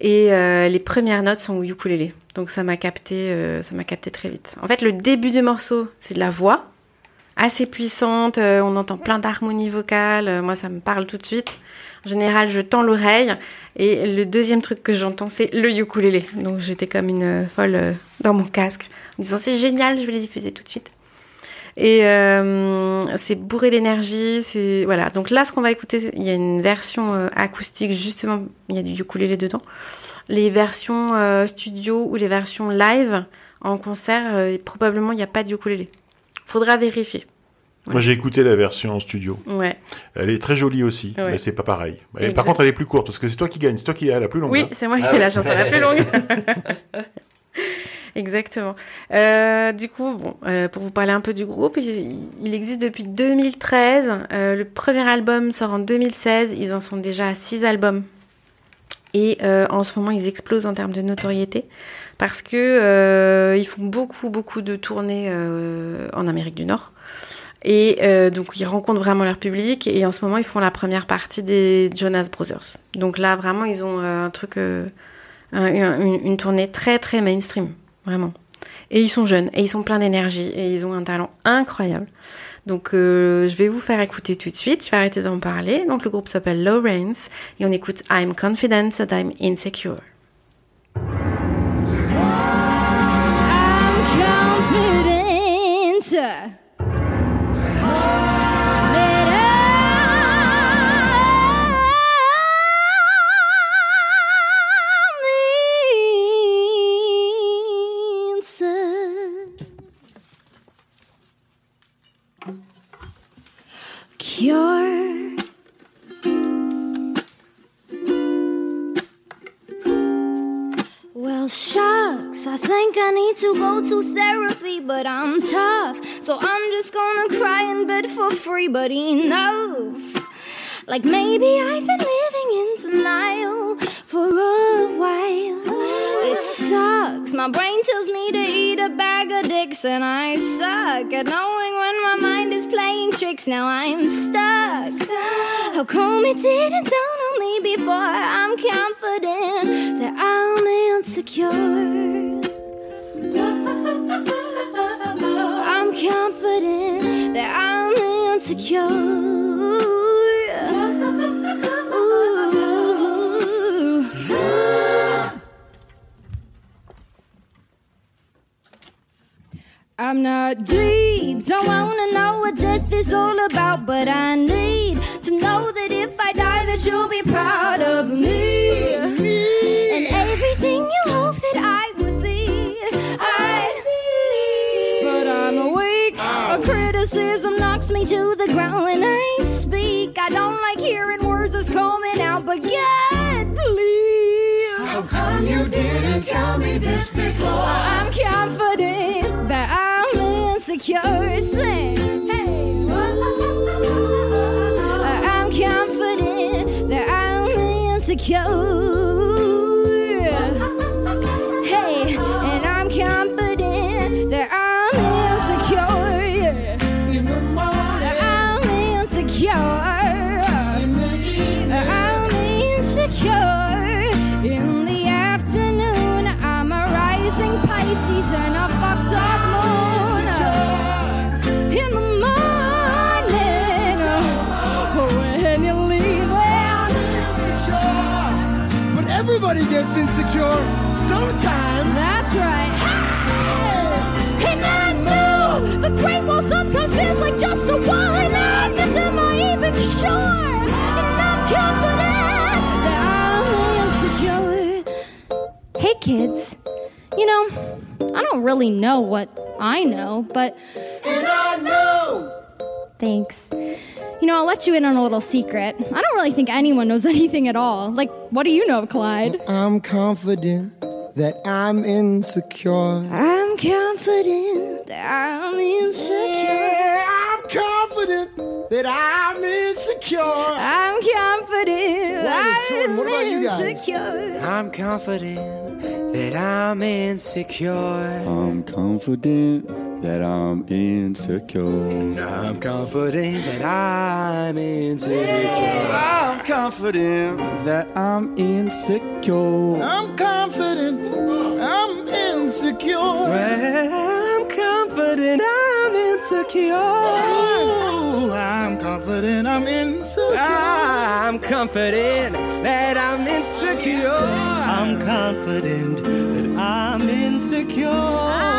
Et les premières notes sont au ukulélé. Donc ça m'a capté, ça m'a capté très vite. En fait, le début du morceau, c'est de la voix assez puissante. euh, on entend plein d'harmonies vocales. euh, moi, ça me parle tout de suite. En général, je tends l'oreille. Et le deuxième truc que j'entends, c'est le ukulélé. Donc j'étais comme une euh, folle dans mon casque, en disant c'est génial, je vais les diffuser tout de suite. Et c'est bourré d'énergie. C'est voilà. Donc là, ce qu'on va écouter, il y a une version acoustique justement. Il y a du ukulélé dedans. Les versions studio ou les versions live en concert, probablement il n'y a pas de ukulélé. Faudra vérifier. Moi, j'ai écouté la version studio. Ouais. Elle est très jolie aussi, Ouais. mais c'est pas pareil. Et par contre, elle est plus courte parce que c'est toi qui gagne, c'est toi qui as la plus longue. Oui, hein. c'est moi qui Ah ai la chanson la plus longue. Exactement. Euh, du coup, bon, euh, pour vous parler un peu du groupe, il, il existe depuis 2013. Euh, le premier album sort en 2016. Ils en sont déjà à six albums. Et euh, en ce moment, ils explosent en termes de notoriété parce que euh, font beaucoup, beaucoup de tournées euh, en Amérique du Nord. Et euh, donc, ils rencontrent vraiment leur public. Et en ce moment, ils font la première partie des Jonas Brothers. Donc là, vraiment, ils ont un truc, un- une, tournée très, très mainstream, vraiment. Et ils sont jeunes, et ils sont pleins d'énergie, et ils ont un talent incroyable. Donc, je vais vous faire écouter tout de suite. Je vais arrêter d'en parler. Donc, le groupe s'appelle Lawrence, et on écoute I'm confident that I'm insecure. Confident that Well, shucks, I think I need to go to therapy, but I'm tough. So I'm just gonna cry in bed for free, but enough. Like maybe I've been living in denial for a while. It sucks. My brain tells me to eat a bag of dicks, and I suck at knowing when my mind is playing tricks. Now I'm stuck. How come it didn't dawn on me before? I'm confident that I'm insecure. I'm confident that I'm insecure. I'm not deep, don't wanna know what death is all about, but I need to know that if I die, that you'll be proud of me. Criticism knocks me to the ground when I speak. I don't like hearing words that's coming out, but God, please. How come you didn't tell me this before? I'm confident that I'm insecure. Say, hey. I'm confident that I'm insecure. Gets insecure sometimes. That's right. Hey! And I know the great wall sometimes feels like just a wall, and I guess am I even sure? And I'm confident that I'm insecure. Hey, kids. You know, I don't really know what I know, but. And I know! Thanks. You know, I'll let you in on a little secret. I don't really think anyone knows anything at all. Like, what do you know, Clyde? I'm confident that I'm insecure. I'm confident that I'm insecure. I'm confident that I'm insecure. I'm confident. Why, I'm what about you guys? insecure. I'm confident that I'm insecure. I'm confident that I'm insecure. I'm confident that I'm insecure. I'm confident that I'm insecure. I'm confident I'm insecure. Well, I'm confident I'm insecure. Ooh, I'm confident I'm insecure. Ah, I'm confident that I'm insecure. I'm confident that I'm insecure. Ah.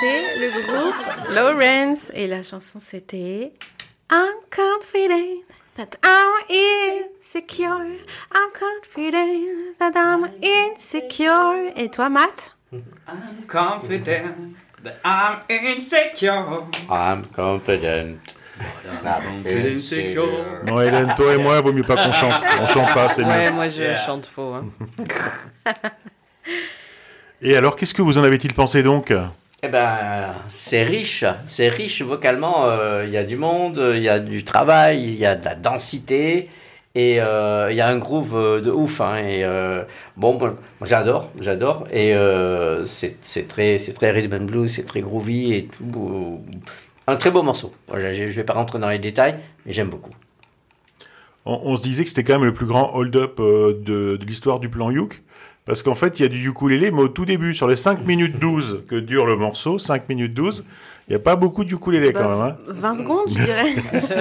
D'écouter le groupe Lawrence et la chanson c'était I'm confident that I'm insecure. I'm confident that I'm insecure. Et toi, Matt? I'm confident that I'm insecure. I'm confident. I'm insecure. Non, Hélène, toi et moi, vaut mieux pas qu'on chante. On chante pas, c'est Ouais, mieux. moi je Yeah. chante faux. hein. Et alors, qu'est-ce que vous en avez-il pensé donc? Eh ben, c'est riche, c'est riche vocalement. euh, Il y a du monde, il y a du travail, il y a de la densité et euh, il y a un groove euh, de ouf. hein, et bon, j'adore, j'adore. Et c'est très, c'est très rhythm and blues, c'est très groovy et Un très beau morceau. Je, je vais pas rentrer dans les détails, mais j'aime beaucoup. on, se disait que c'était quand même le plus grand hold-up de, de l'histoire du plan Youk. Parce qu'en fait, il y a du ukulélé, mais au tout début, sur les 5 minutes 12 que dure le morceau, 5 minutes 12, il n'y a pas beaucoup de ukulélé quand même. hein. 20 secondes, je dirais.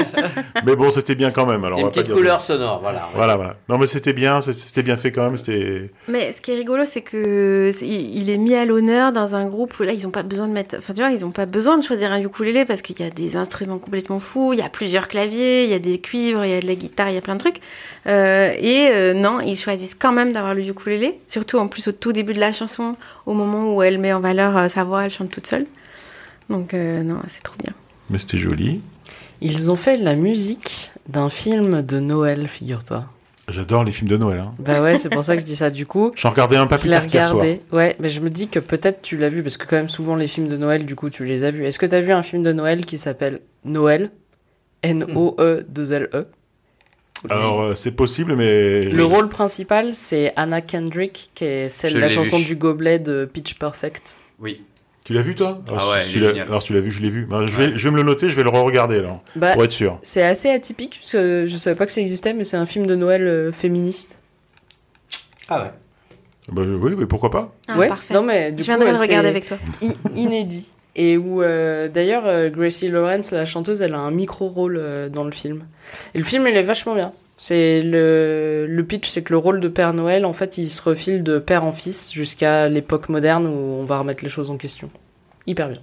Mais bon, c'était bien quand même. Alors, Il y a on une va pas petite dire couleur sonore, voilà. Voilà, voilà. Non, mais c'était bien, c'était- bien fait quand même. C'était. Mais ce qui est rigolo, c'est que c'est- il est mis à l'honneur dans un groupe où là, ils n'ont pas besoin de mettre. Enfin, tu vois, ils n'ont pas besoin de choisir un ukulélé parce qu'il y a des instruments complètement fous, il y a plusieurs claviers, il y a des cuivres, il y a de la guitare, il y a plein de trucs. Euh, et euh, non, ils choisissent quand même d'avoir le ukulélé, surtout en plus au tout début de la chanson, au moment où elle met en valeur euh, sa voix, elle chante toute seule. Donc, euh, non, c'est trop bien. Mais c'était joli. Ils ont fait la musique d'un film de Noël, figure-toi. J'adore les films de Noël. Hein. Bah ouais, c'est pour ça que je dis ça. Du coup, J'en regardais un pas je plus l'ai tard regardé. Ouais, mais je me dis que peut-être tu l'as vu parce que quand même souvent les films de Noël, du coup, tu les as vus. Est-ce que tu as vu un film de Noël qui s'appelle Noël? N-O-E-2-L-E Alors, euh, c'est possible, mais. Le rôle principal, c'est Anna Kendrick, qui est celle de la chanson vu. du gobelet de Pitch Perfect. Oui. Tu l'as vu, toi Ah Alors, ouais, si il tu est l'as- génial. Alors, si tu l'as vu, je l'ai vu. Ben, je, vais, je vais me le noter, je vais le re-regarder alors. Bah, pour être sûr. C'est assez atypique, parce que je savais pas que ça existait, mais c'est un film de Noël euh, féministe. Ah ouais. Bah, oui, mais pourquoi pas Ah, ouais, parfait. non mais du Je coup, viendrai le regarder avec toi. i- inédit. Et où euh, d'ailleurs euh, Gracie Lawrence, la chanteuse, elle a un micro rôle euh, dans le film. Et le film, il est vachement bien. C'est le, le pitch, c'est que le rôle de Père Noël, en fait, il se refile de père en fils jusqu'à l'époque moderne où on va remettre les choses en question. Hyper bien.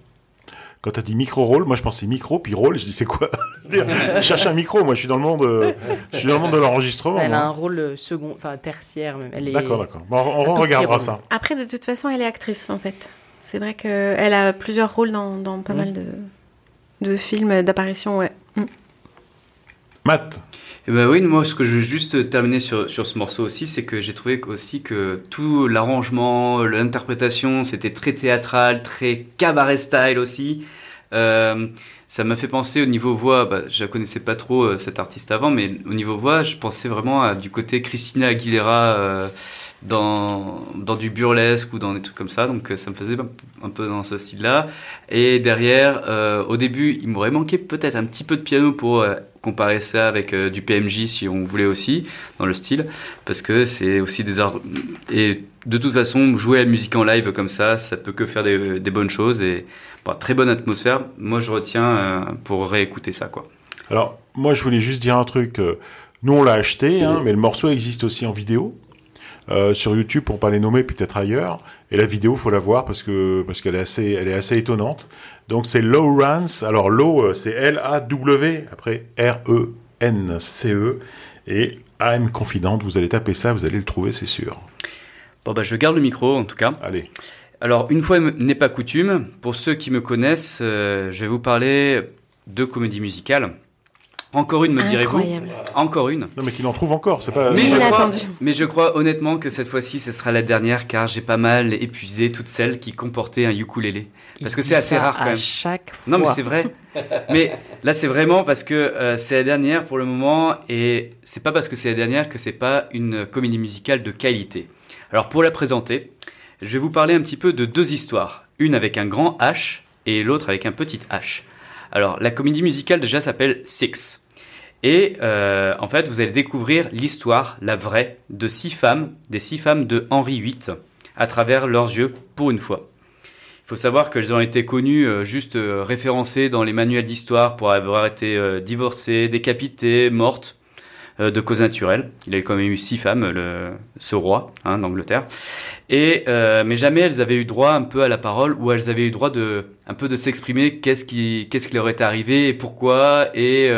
Quand t'as dit micro-rôle, moi je pensais micro, puis rôle, je dis c'est quoi? Je veux dire, Je cherche un micro, moi je suis dans le monde, euh, je suis dans le monde de l'enregistrement. Elle a un rôle euh, second, enfin tertiaire même. Elle est D'accord, d'accord. Bon, on regardera ça. Après, de toute façon, elle est actrice, en fait. C'est vrai qu'elle a plusieurs rôles dans, dans pas Mm. mal de, de films, d'apparitions, ouais. Matt, Eh ben oui, moi ce que je veux juste terminer sur, sur ce morceau aussi, c'est que j'ai trouvé aussi que tout l'arrangement, l'interprétation, c'était très théâtral, très cabaret style aussi. Euh, ça m'a fait penser au niveau voix, bah, je la connaissais pas trop euh, cette artiste avant, mais au niveau voix, je pensais vraiment à, du côté Christina Aguilera euh, dans, dans du burlesque ou dans des trucs comme ça, donc euh, ça me faisait un, peu dans ce style-là. Et derrière, au début, il m'aurait manqué peut-être un petit peu de piano pour comparer ça avec euh, du PMJ si on voulait aussi dans le style, parce que c'est aussi des arts. Et de toute façon, jouer à la musique en live comme ça, ça peut que faire des, des bonnes choses et très bonne atmosphère. Moi, je retiens euh, pour réécouter ça, quoi. alors moi je voulais juste dire un truc. euh, Nous on l'a acheté, hein, mais le morceau existe aussi en vidéo. euh, sur YouTube pour pas les nommer peut-être ailleurs et la vidéo faut la voir parce que parce qu'elle est assez elle est assez étonnante. Donc c'est Low Rance alors Low euh, c'est L A W après R E N C E. Et I'm Confident vous allez taper ça vous allez le trouver c'est sûr. Bon, bah, je garde le micro en tout cas. allez. Alors, une fois n'est pas coutume, pour ceux qui me connaissent, euh, je vais vous parler de comédie musicale. Encore une, me direz-vous Incroyable. Encore une. non mais qu'il en trouve encore c'est pas Mais je, crois, mais je crois honnêtement que cette fois-ci, ce sera la dernière car j'ai pas mal épuisé toutes celles qui comportaient un ukulélé. Parce Il que c'est assez rare quand à même. chaque fois. Non, mais c'est vrai. mais là, c'est vraiment parce que euh, c'est la dernière pour le moment et c'est pas parce que c'est la dernière que c'est pas une comédie musicale de qualité. Alors, pour la présenter, je vais vous parler un petit peu de deux histoires. Une avec un grand H et l'autre avec un petit H. Alors, la comédie musicale déjà s'appelle Six. Et euh, en fait, vous allez découvrir l'histoire, la vraie, de six femmes, des six femmes de Henri VIII, à travers leurs yeux, pour une fois. Il faut savoir qu'elles ont été connues euh, juste euh, référencées dans les manuels d'histoire pour avoir été euh, divorcées, décapitées, mortes de causes naturelles. Il avait quand même eu six femmes, le, ce roi hein, d'Angleterre. Et mais jamais elles avaient eu droit un peu à la parole ou elles avaient eu droit de un peu de s'exprimer. Qu'est-ce qui qu'est-ce qui leur est arrivé et pourquoi et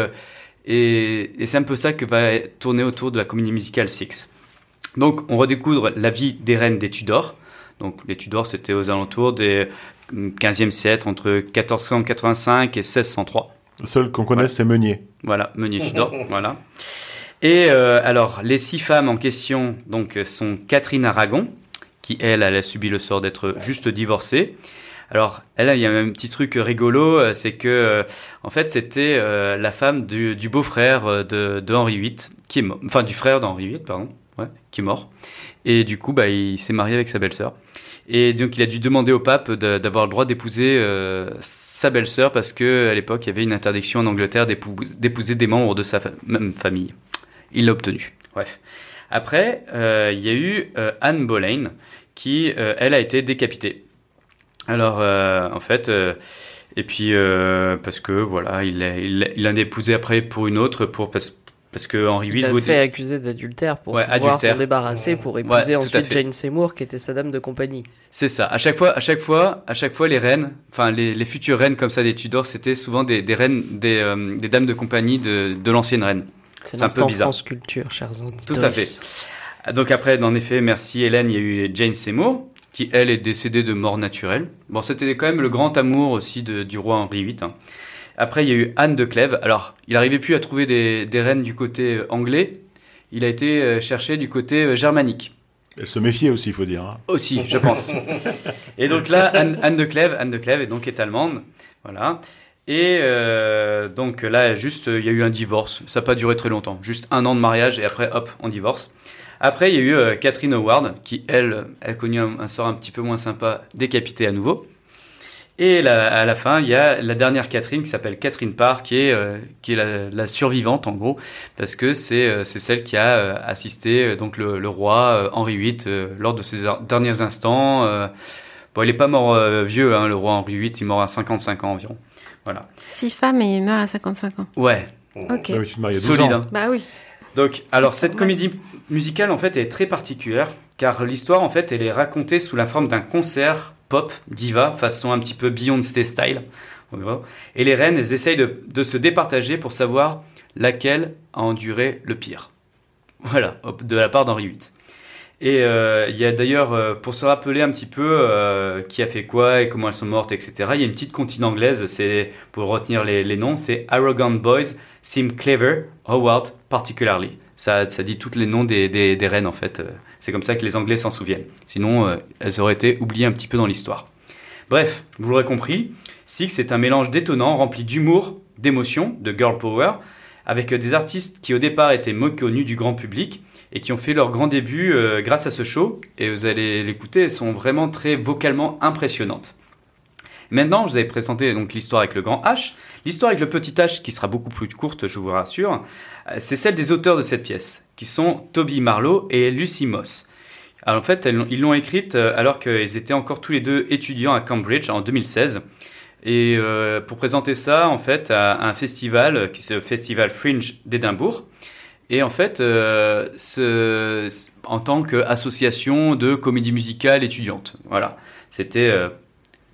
et, et c'est un peu ça que va tourner autour de la comédie musicale Six. Donc on redécouvre la vie des reines des Tudors. Donc les Tudors c'était aux alentours des 15e siècle entre 1485 et 1603. le seul qu'on connaisse c'est Meunier Voilà, Meunier Tudor, voilà. Et euh, alors, les six femmes en question donc, sont Catherine Aragon, qui elle, elle a subi le sort d'être juste divorcée. Alors, elle, il y a un petit truc rigolo, euh, c'est que, euh, en fait, c'était euh, la femme du, beau-frère de, Henri VIII, qui est mort, enfin, du frère d'Henri VIII, pardon, qui est mort. Et du coup, bah, il s'est marié avec sa belle-sœur. Et donc, il a dû demander au pape d'avoir le droit d'épouser sa belle-sœur parce que à l'époque, il y avait une interdiction en Angleterre d'épou- d'épouser des membres de sa même famille. Il l'a obtenu. Bref. Après, il y a eu Anne Boleyn qui, elle, a été décapitée. Alors, euh, en fait, euh, et puis euh, parce que voilà, il l'a il, il l'a épousé après pour une autre, pour parce, parce que Henri Il VIII a voulait- fait accuser d'adultère pour Ouais, pouvoir s'en débarrasser pour épouser ensuite. Jane Seymour qui était sa dame de compagnie. C'est ça. À chaque fois, à chaque fois, à chaque fois, les reines, enfin les, les futures reines comme ça des Tudors, c'était souvent des, des reines, des, des dames de compagnie de, de l'ancienne reine. C'est un peu bizarre. France Culture, chers auditeurs. Tout à fait. Donc après, en effet, merci Hélène, il y a eu Jane Seymour, qui elle est décédée de mort naturelle. Bon, c'était quand même le grand amour aussi de- du roi Henri VIII. hein. Après, il y a eu Anne de Clèves. Alors, il n'arrivait plus à trouver des, des reines du côté euh, anglais. Il a été euh, cherché du côté euh, germanique. elle se méfiait aussi il faut dire hein. Aussi, je pense. et donc là, Anne, Anne de Clèves, Anne de Clèves est donc est allemande, voilà. Et euh, donc là, juste, il y a eu un divorce. Ça n'a pas duré très longtemps, juste un an de mariage et après, hop, on divorce. Après, il y a eu euh, Catherine Howard, qui elle, elle connut un, un sort un petit peu moins sympa, décapitée à nouveau. Et là, à la fin, il y a la dernière Catherine qui s'appelle Catherine Parr, qui est, euh, qui est la, la survivante en gros, parce que c'est euh, c'est celle qui a euh, assisté donc le, le roi euh, Henri VIII euh, lors de ses derniers instants. euh. bon, il n'est pas mort euh, vieux, hein, le roi Henri VIII, il est mort à 55 ans environ. Voilà. Six femmes et il meurt à 55 ans. Ouais. Ok. Ah oui, tu te maries à 12 Solide. ans. hein. Bah oui. Donc, alors cette comédie musicale en fait est très particulière car l'histoire en fait elle est racontée sous la forme d'un concert pop diva façon un petit peu Beyoncé style. Et les reines elles essayent de, de se départager pour savoir laquelle a enduré le pire. Voilà, de la part d'Henri VIII. Et euh, il y a d'ailleurs, euh, pour se rappeler un petit peu euh, qui a fait quoi et comment elles sont mortes, etc., il y a une petite comptine anglaise, c'est pour retenir les, les noms, c'est Arrogant Boys Seem Clever, Howard Particularly. Ça, ça dit tous les noms des, des, reines en fait. Euh, C'est comme ça que les Anglais s'en souviennent. Sinon, euh, elles auraient été oubliées un petit peu dans l'histoire. Bref, vous l'aurez compris, Six est un mélange détonnant, rempli d'humour, d'émotion, de girl power, avec des artistes qui au départ étaient méconnus du grand public et qui ont fait leur grand début euh, grâce à ce show. Et vous allez l'écouter, elles sont vraiment très vocalement impressionnantes. Maintenant, je vous avais présenté donc l'histoire avec le grand H. L'histoire avec le petit H, qui sera beaucoup plus courte, je vous rassure, euh, c'est celle des auteurs de cette pièce, qui sont Toby Marlowe et Lucy Moss. En fait, ils l'ont écrite euh, alors qu'ils étaient encore tous les deux étudiants à Cambridge en 2016. Et euh, pour présenter ça, en fait, à un festival qui est le Festival Fringe d'Édimbourg. Et en fait, en tant qu'association de comédie musicale étudiante. Voilà. C'était.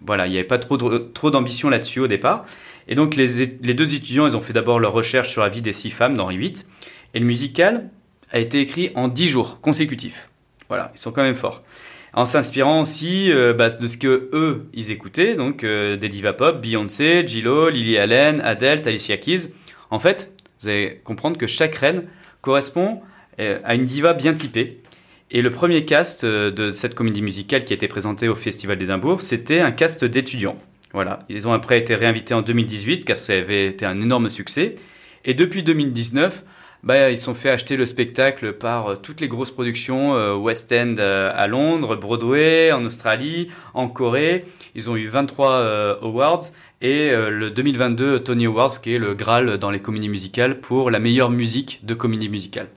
Voilà, il n'y avait pas trop, trop d'ambition là-dessus au départ. Et donc, les, les deux étudiants, ils ont fait d'abord leur recherche sur la vie des six femmes d'Henri VIII. Et le musical a été écrit en dix jours consécutifs. Voilà, ils sont quand même forts. En s'inspirant aussi euh, bah, de ce que eux ils écoutaient, donc euh, des divas pop, Beyoncé, J-Lo, Lily Allen, Adele, Alicia Keys. En fait, vous allez comprendre que chaque reine correspond euh, à une diva bien typée. Et le premier cast euh, de cette comédie musicale qui a été présentée au Festival d'Édimbourg, c'était un cast d'étudiants. Voilà, ils ont après été réinvités en 2018 car ça avait été un énorme succès. Et depuis 2019, bah, ils sont fait acheter le spectacle par euh, toutes les grosses productions euh, West End à Londres, Broadway en Australie, en Corée. Ils ont eu 23 euh, awards et le 2022 Tony Awards qui est le Graal dans les comédies musicales pour la meilleure musique de comédie musicale.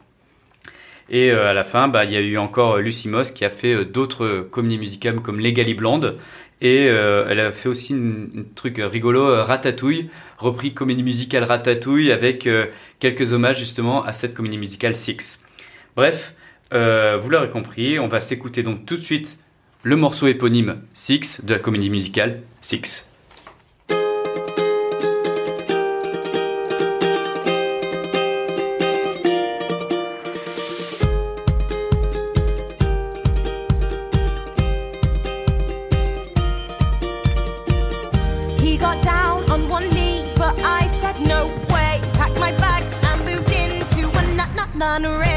Et euh, à la fin, bah, il y a eu encore euh, Lucy Moss qui a fait euh, d'autres comédies musicales comme Legally Blonde. Et elle a fait aussi un truc rigolo, Ratatouille, repris comédie musicale Ratatouille avec quelques hommages justement à cette comédie musicale Six. Bref, vous l'aurez compris, on va s'écouter donc tout de suite le morceau éponyme Six de la comédie musicale Six. Got down on one knee, but I said no way. Packed my bags and moved into a nut nut nunnery.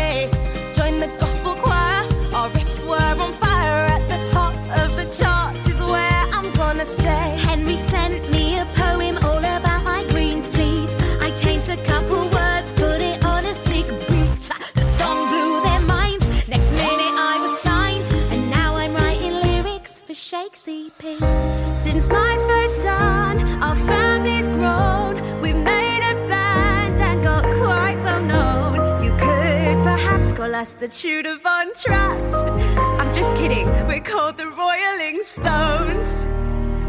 The Tudor Von Traps. I'm just kidding, we're called the Royaling Stones.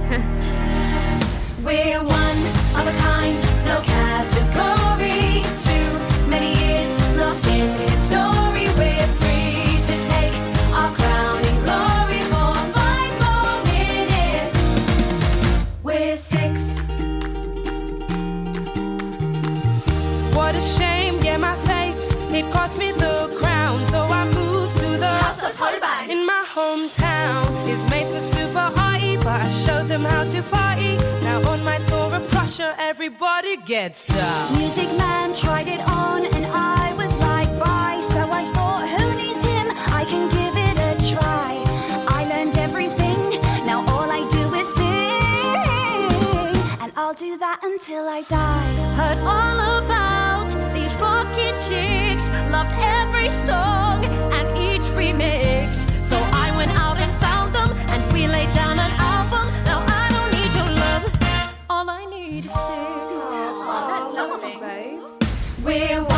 We're one to party. Now on my tour of Prussia, everybody gets down. Music Man tried it on, and I was like, bye. So I thought, who needs him? I can give it a try. I learned everything, now all I do is sing. And I'll do that until I die. Heard all about these rocky chicks, loved every song and each remix. We're one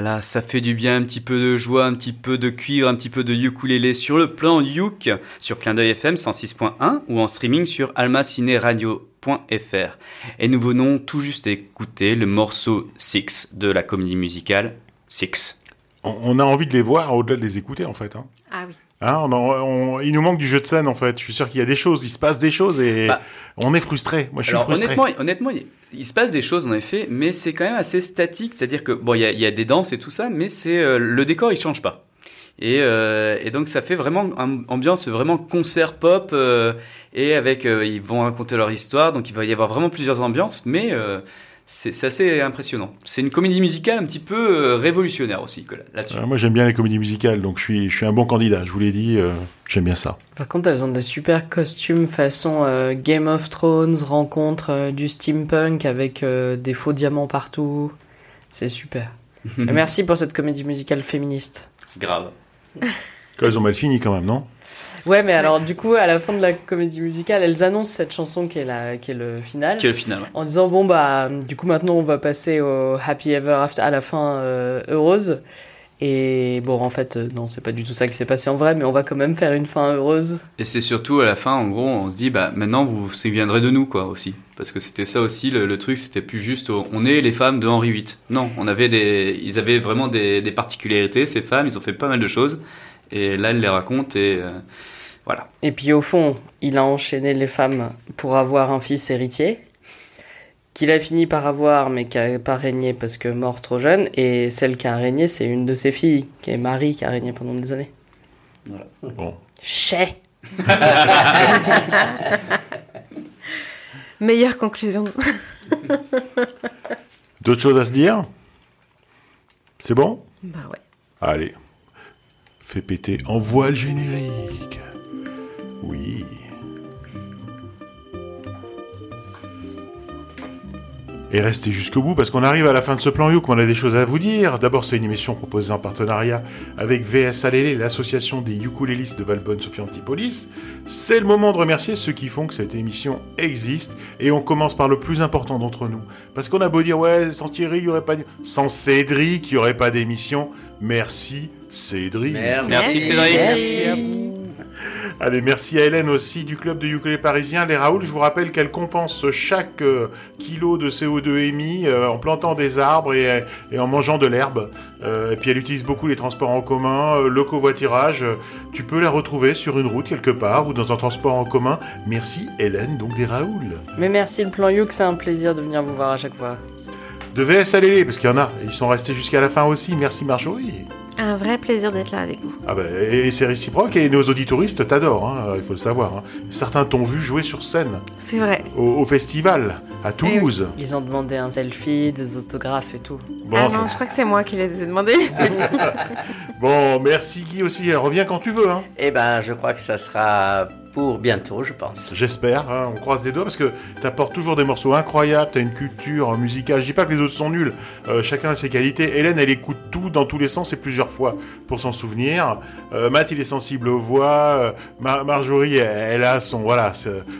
là là, ça fait du bien, un petit peu de joie, un petit peu de cuivre, un petit peu de ukulélé sur le plan Youk, sur Clin d'œil FM 106.1 ou en streaming sur almacineradio.fr. Et nous venons tout juste écouter le morceau Six de la comédie musicale Six. On, on a envie de les voir au-delà de les écouter, en fait. Hein. Ah oui. Hein, on il nous manque du jeu de scène, en fait. Je suis sûr qu'il y a des choses, il se passe des choses et Bah, on est frustré. Moi, je suis Alors frustré. honnêtement, honnêtement, il, se passe des choses en effet, mais c'est quand même assez statique. C'est-à-dire que bon, il y a, il y a des danses et tout ça, mais c'est euh, le décor, il change pas. Et, euh, et donc ça fait vraiment une ambiance vraiment concert pop euh, et avec euh, ils vont raconter leur histoire, donc il va y avoir vraiment plusieurs ambiances, mais euh, c'est c'est assez impressionnant. C'est une comédie musicale un petit peu euh, révolutionnaire aussi là- là-dessus. Euh, moi, j'aime bien les comédies musicales, donc je suis, je suis un bon candidat. Je vous l'ai dit, euh, j'aime bien ça. Par contre, elles ont des super costumes façon euh, Game of Thrones, rencontre euh, du steampunk avec euh, des faux diamants partout. C'est super. Et merci pour cette comédie musicale féministe. Grave. Ils ont mal fini, quand même, non? Ouais, mais alors du coup, à la fin de la comédie musicale, elles annoncent cette chanson qui est, la, qui est le final. Qui est le final, ouais. En disant, bon, bah, du coup, maintenant, on va passer au Happy Ever After, à la fin euh, heureuse. Et bon, en fait, euh, non, c'est pas du tout ça qui s'est passé en vrai, mais on va quand même faire une fin heureuse. Et c'est surtout à la fin, en gros, on se dit, bah maintenant vous vous souviendrez de nous, quoi, aussi. Parce que c'était ça aussi, le, le truc, c'était plus juste, oh, on est les femmes de Henri VIII. Non, on avait des, ils avaient vraiment des, des particularités, ces femmes, ils ont fait pas mal de choses. Et là, elles les racontent et euh, voilà. Et puis au fond, il a enchaîné les femmes pour avoir un fils héritier, qu'il a fini par avoir, mais qui n'a pas régné parce que mort trop jeune. Et celle qui a régné, c'est une de ses filles, qui est Marie, qui a régné pendant des années. Voilà. Bon. Chais Meilleure conclusion. D'autres choses à se dire? C'est bon? Bah ouais. Allez. Fais péter. Envoie le générique. Oui. Et restez jusqu'au bout parce qu'on arrive à la fin de ce plan Youk, on a des choses à vous dire. D'abord, c'est une émission proposée en partenariat avec VS Alélé, l'association des ukulélistes de Valbonne Sophie Antipolis. C'est le moment de remercier ceux qui font que cette émission existe et on commence par le plus important d'entre nous. Parce qu'on a beau dire, ouais, sans Thierry, il n'y aurait pas. Sans Cédric, il n'y aurait pas d'émission. Merci Cédric. Merci. Merci, Cédric. Merci à vous. Allez, merci à Hélène aussi du club de ukulélé parisien. Les Raoul, je vous rappelle qu'elle compense chaque euh, kilo de CO2 émis euh, en plantant des arbres et, et en mangeant de l'herbe. Euh, et puis elle utilise beaucoup les transports en commun, euh, le covoiturage. Tu peux la retrouver sur une route quelque part ou dans un transport en commun. Merci Hélène, donc des Raoul. Mais merci le plan Youk, c'est un plaisir de venir vous voir à chaque fois. De VS Alélé, parce qu'il y en a. Ils sont restés jusqu'à la fin aussi. Merci Marjorie. Un vrai plaisir d'être là avec vous. Ah bah, et c'est réciproque et nos auditoristes t'adorent, hein, il faut le savoir. hein. Certains t'ont vu jouer sur scène C'est vrai. au, au festival à Toulouse. Ils ont demandé un selfie, des autographes et tout. Bon, ah non, je crois que c'est moi qui les ai demandé. bon, merci Guy aussi. Reviens quand tu veux. Hein. Eh ben, je crois que ça sera pour bientôt, je pense. J'espère, hein, on croise des doigts parce que t'apportes toujours des morceaux incroyables, t'as une culture musicale. Je dis pas que les autres sont nuls, euh, chacun a ses qualités. Hélène, elle écoute tout dans tous les sens et plusieurs fois pour s'en souvenir. Euh, Matt, il est sensible aux voix. Euh, Mar- Marjorie, elle, elle a son voilà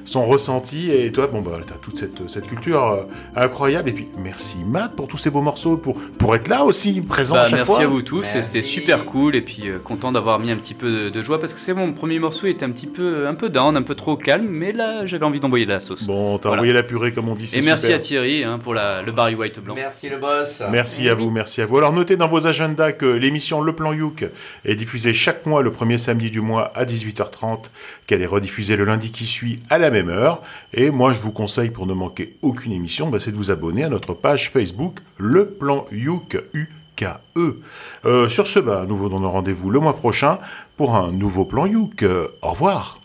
son ressenti et toi, bon bah t'as toute cette, cette culture euh, incroyable. Et puis merci Matt pour tous ces beaux morceaux, pour pour être là aussi présent Bah, à chaque merci fois. à vous tous, c'était super cool et puis euh, content d'avoir mis un petit peu de, de joie parce que c'est mon premier morceau il était un petit peu un peu down, un peu trop calme, mais là j'avais envie d'envoyer de la sauce. Bon, t'as envoyé la purée comme on dit. c'est Et merci super. à Thierry hein, pour la, le Barry White blanc. Merci le boss. Merci à vous, merci à vous. Alors notez dans vos agendas que l'émission Le Plan Youk est diffusée chaque mois le premier samedi du mois à 18h30, qu'elle est rediffusée le lundi qui suit à la même heure. Et moi je vous conseille pour ne manquer aucune émission, bah, c'est de vous abonner à notre page Facebook Le Plan Youk. U-K-E. Euh, sur ce, bah, nous vous donnons rendez-vous le mois prochain pour un nouveau plan Youk. Euh, au revoir.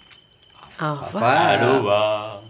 Au revoir.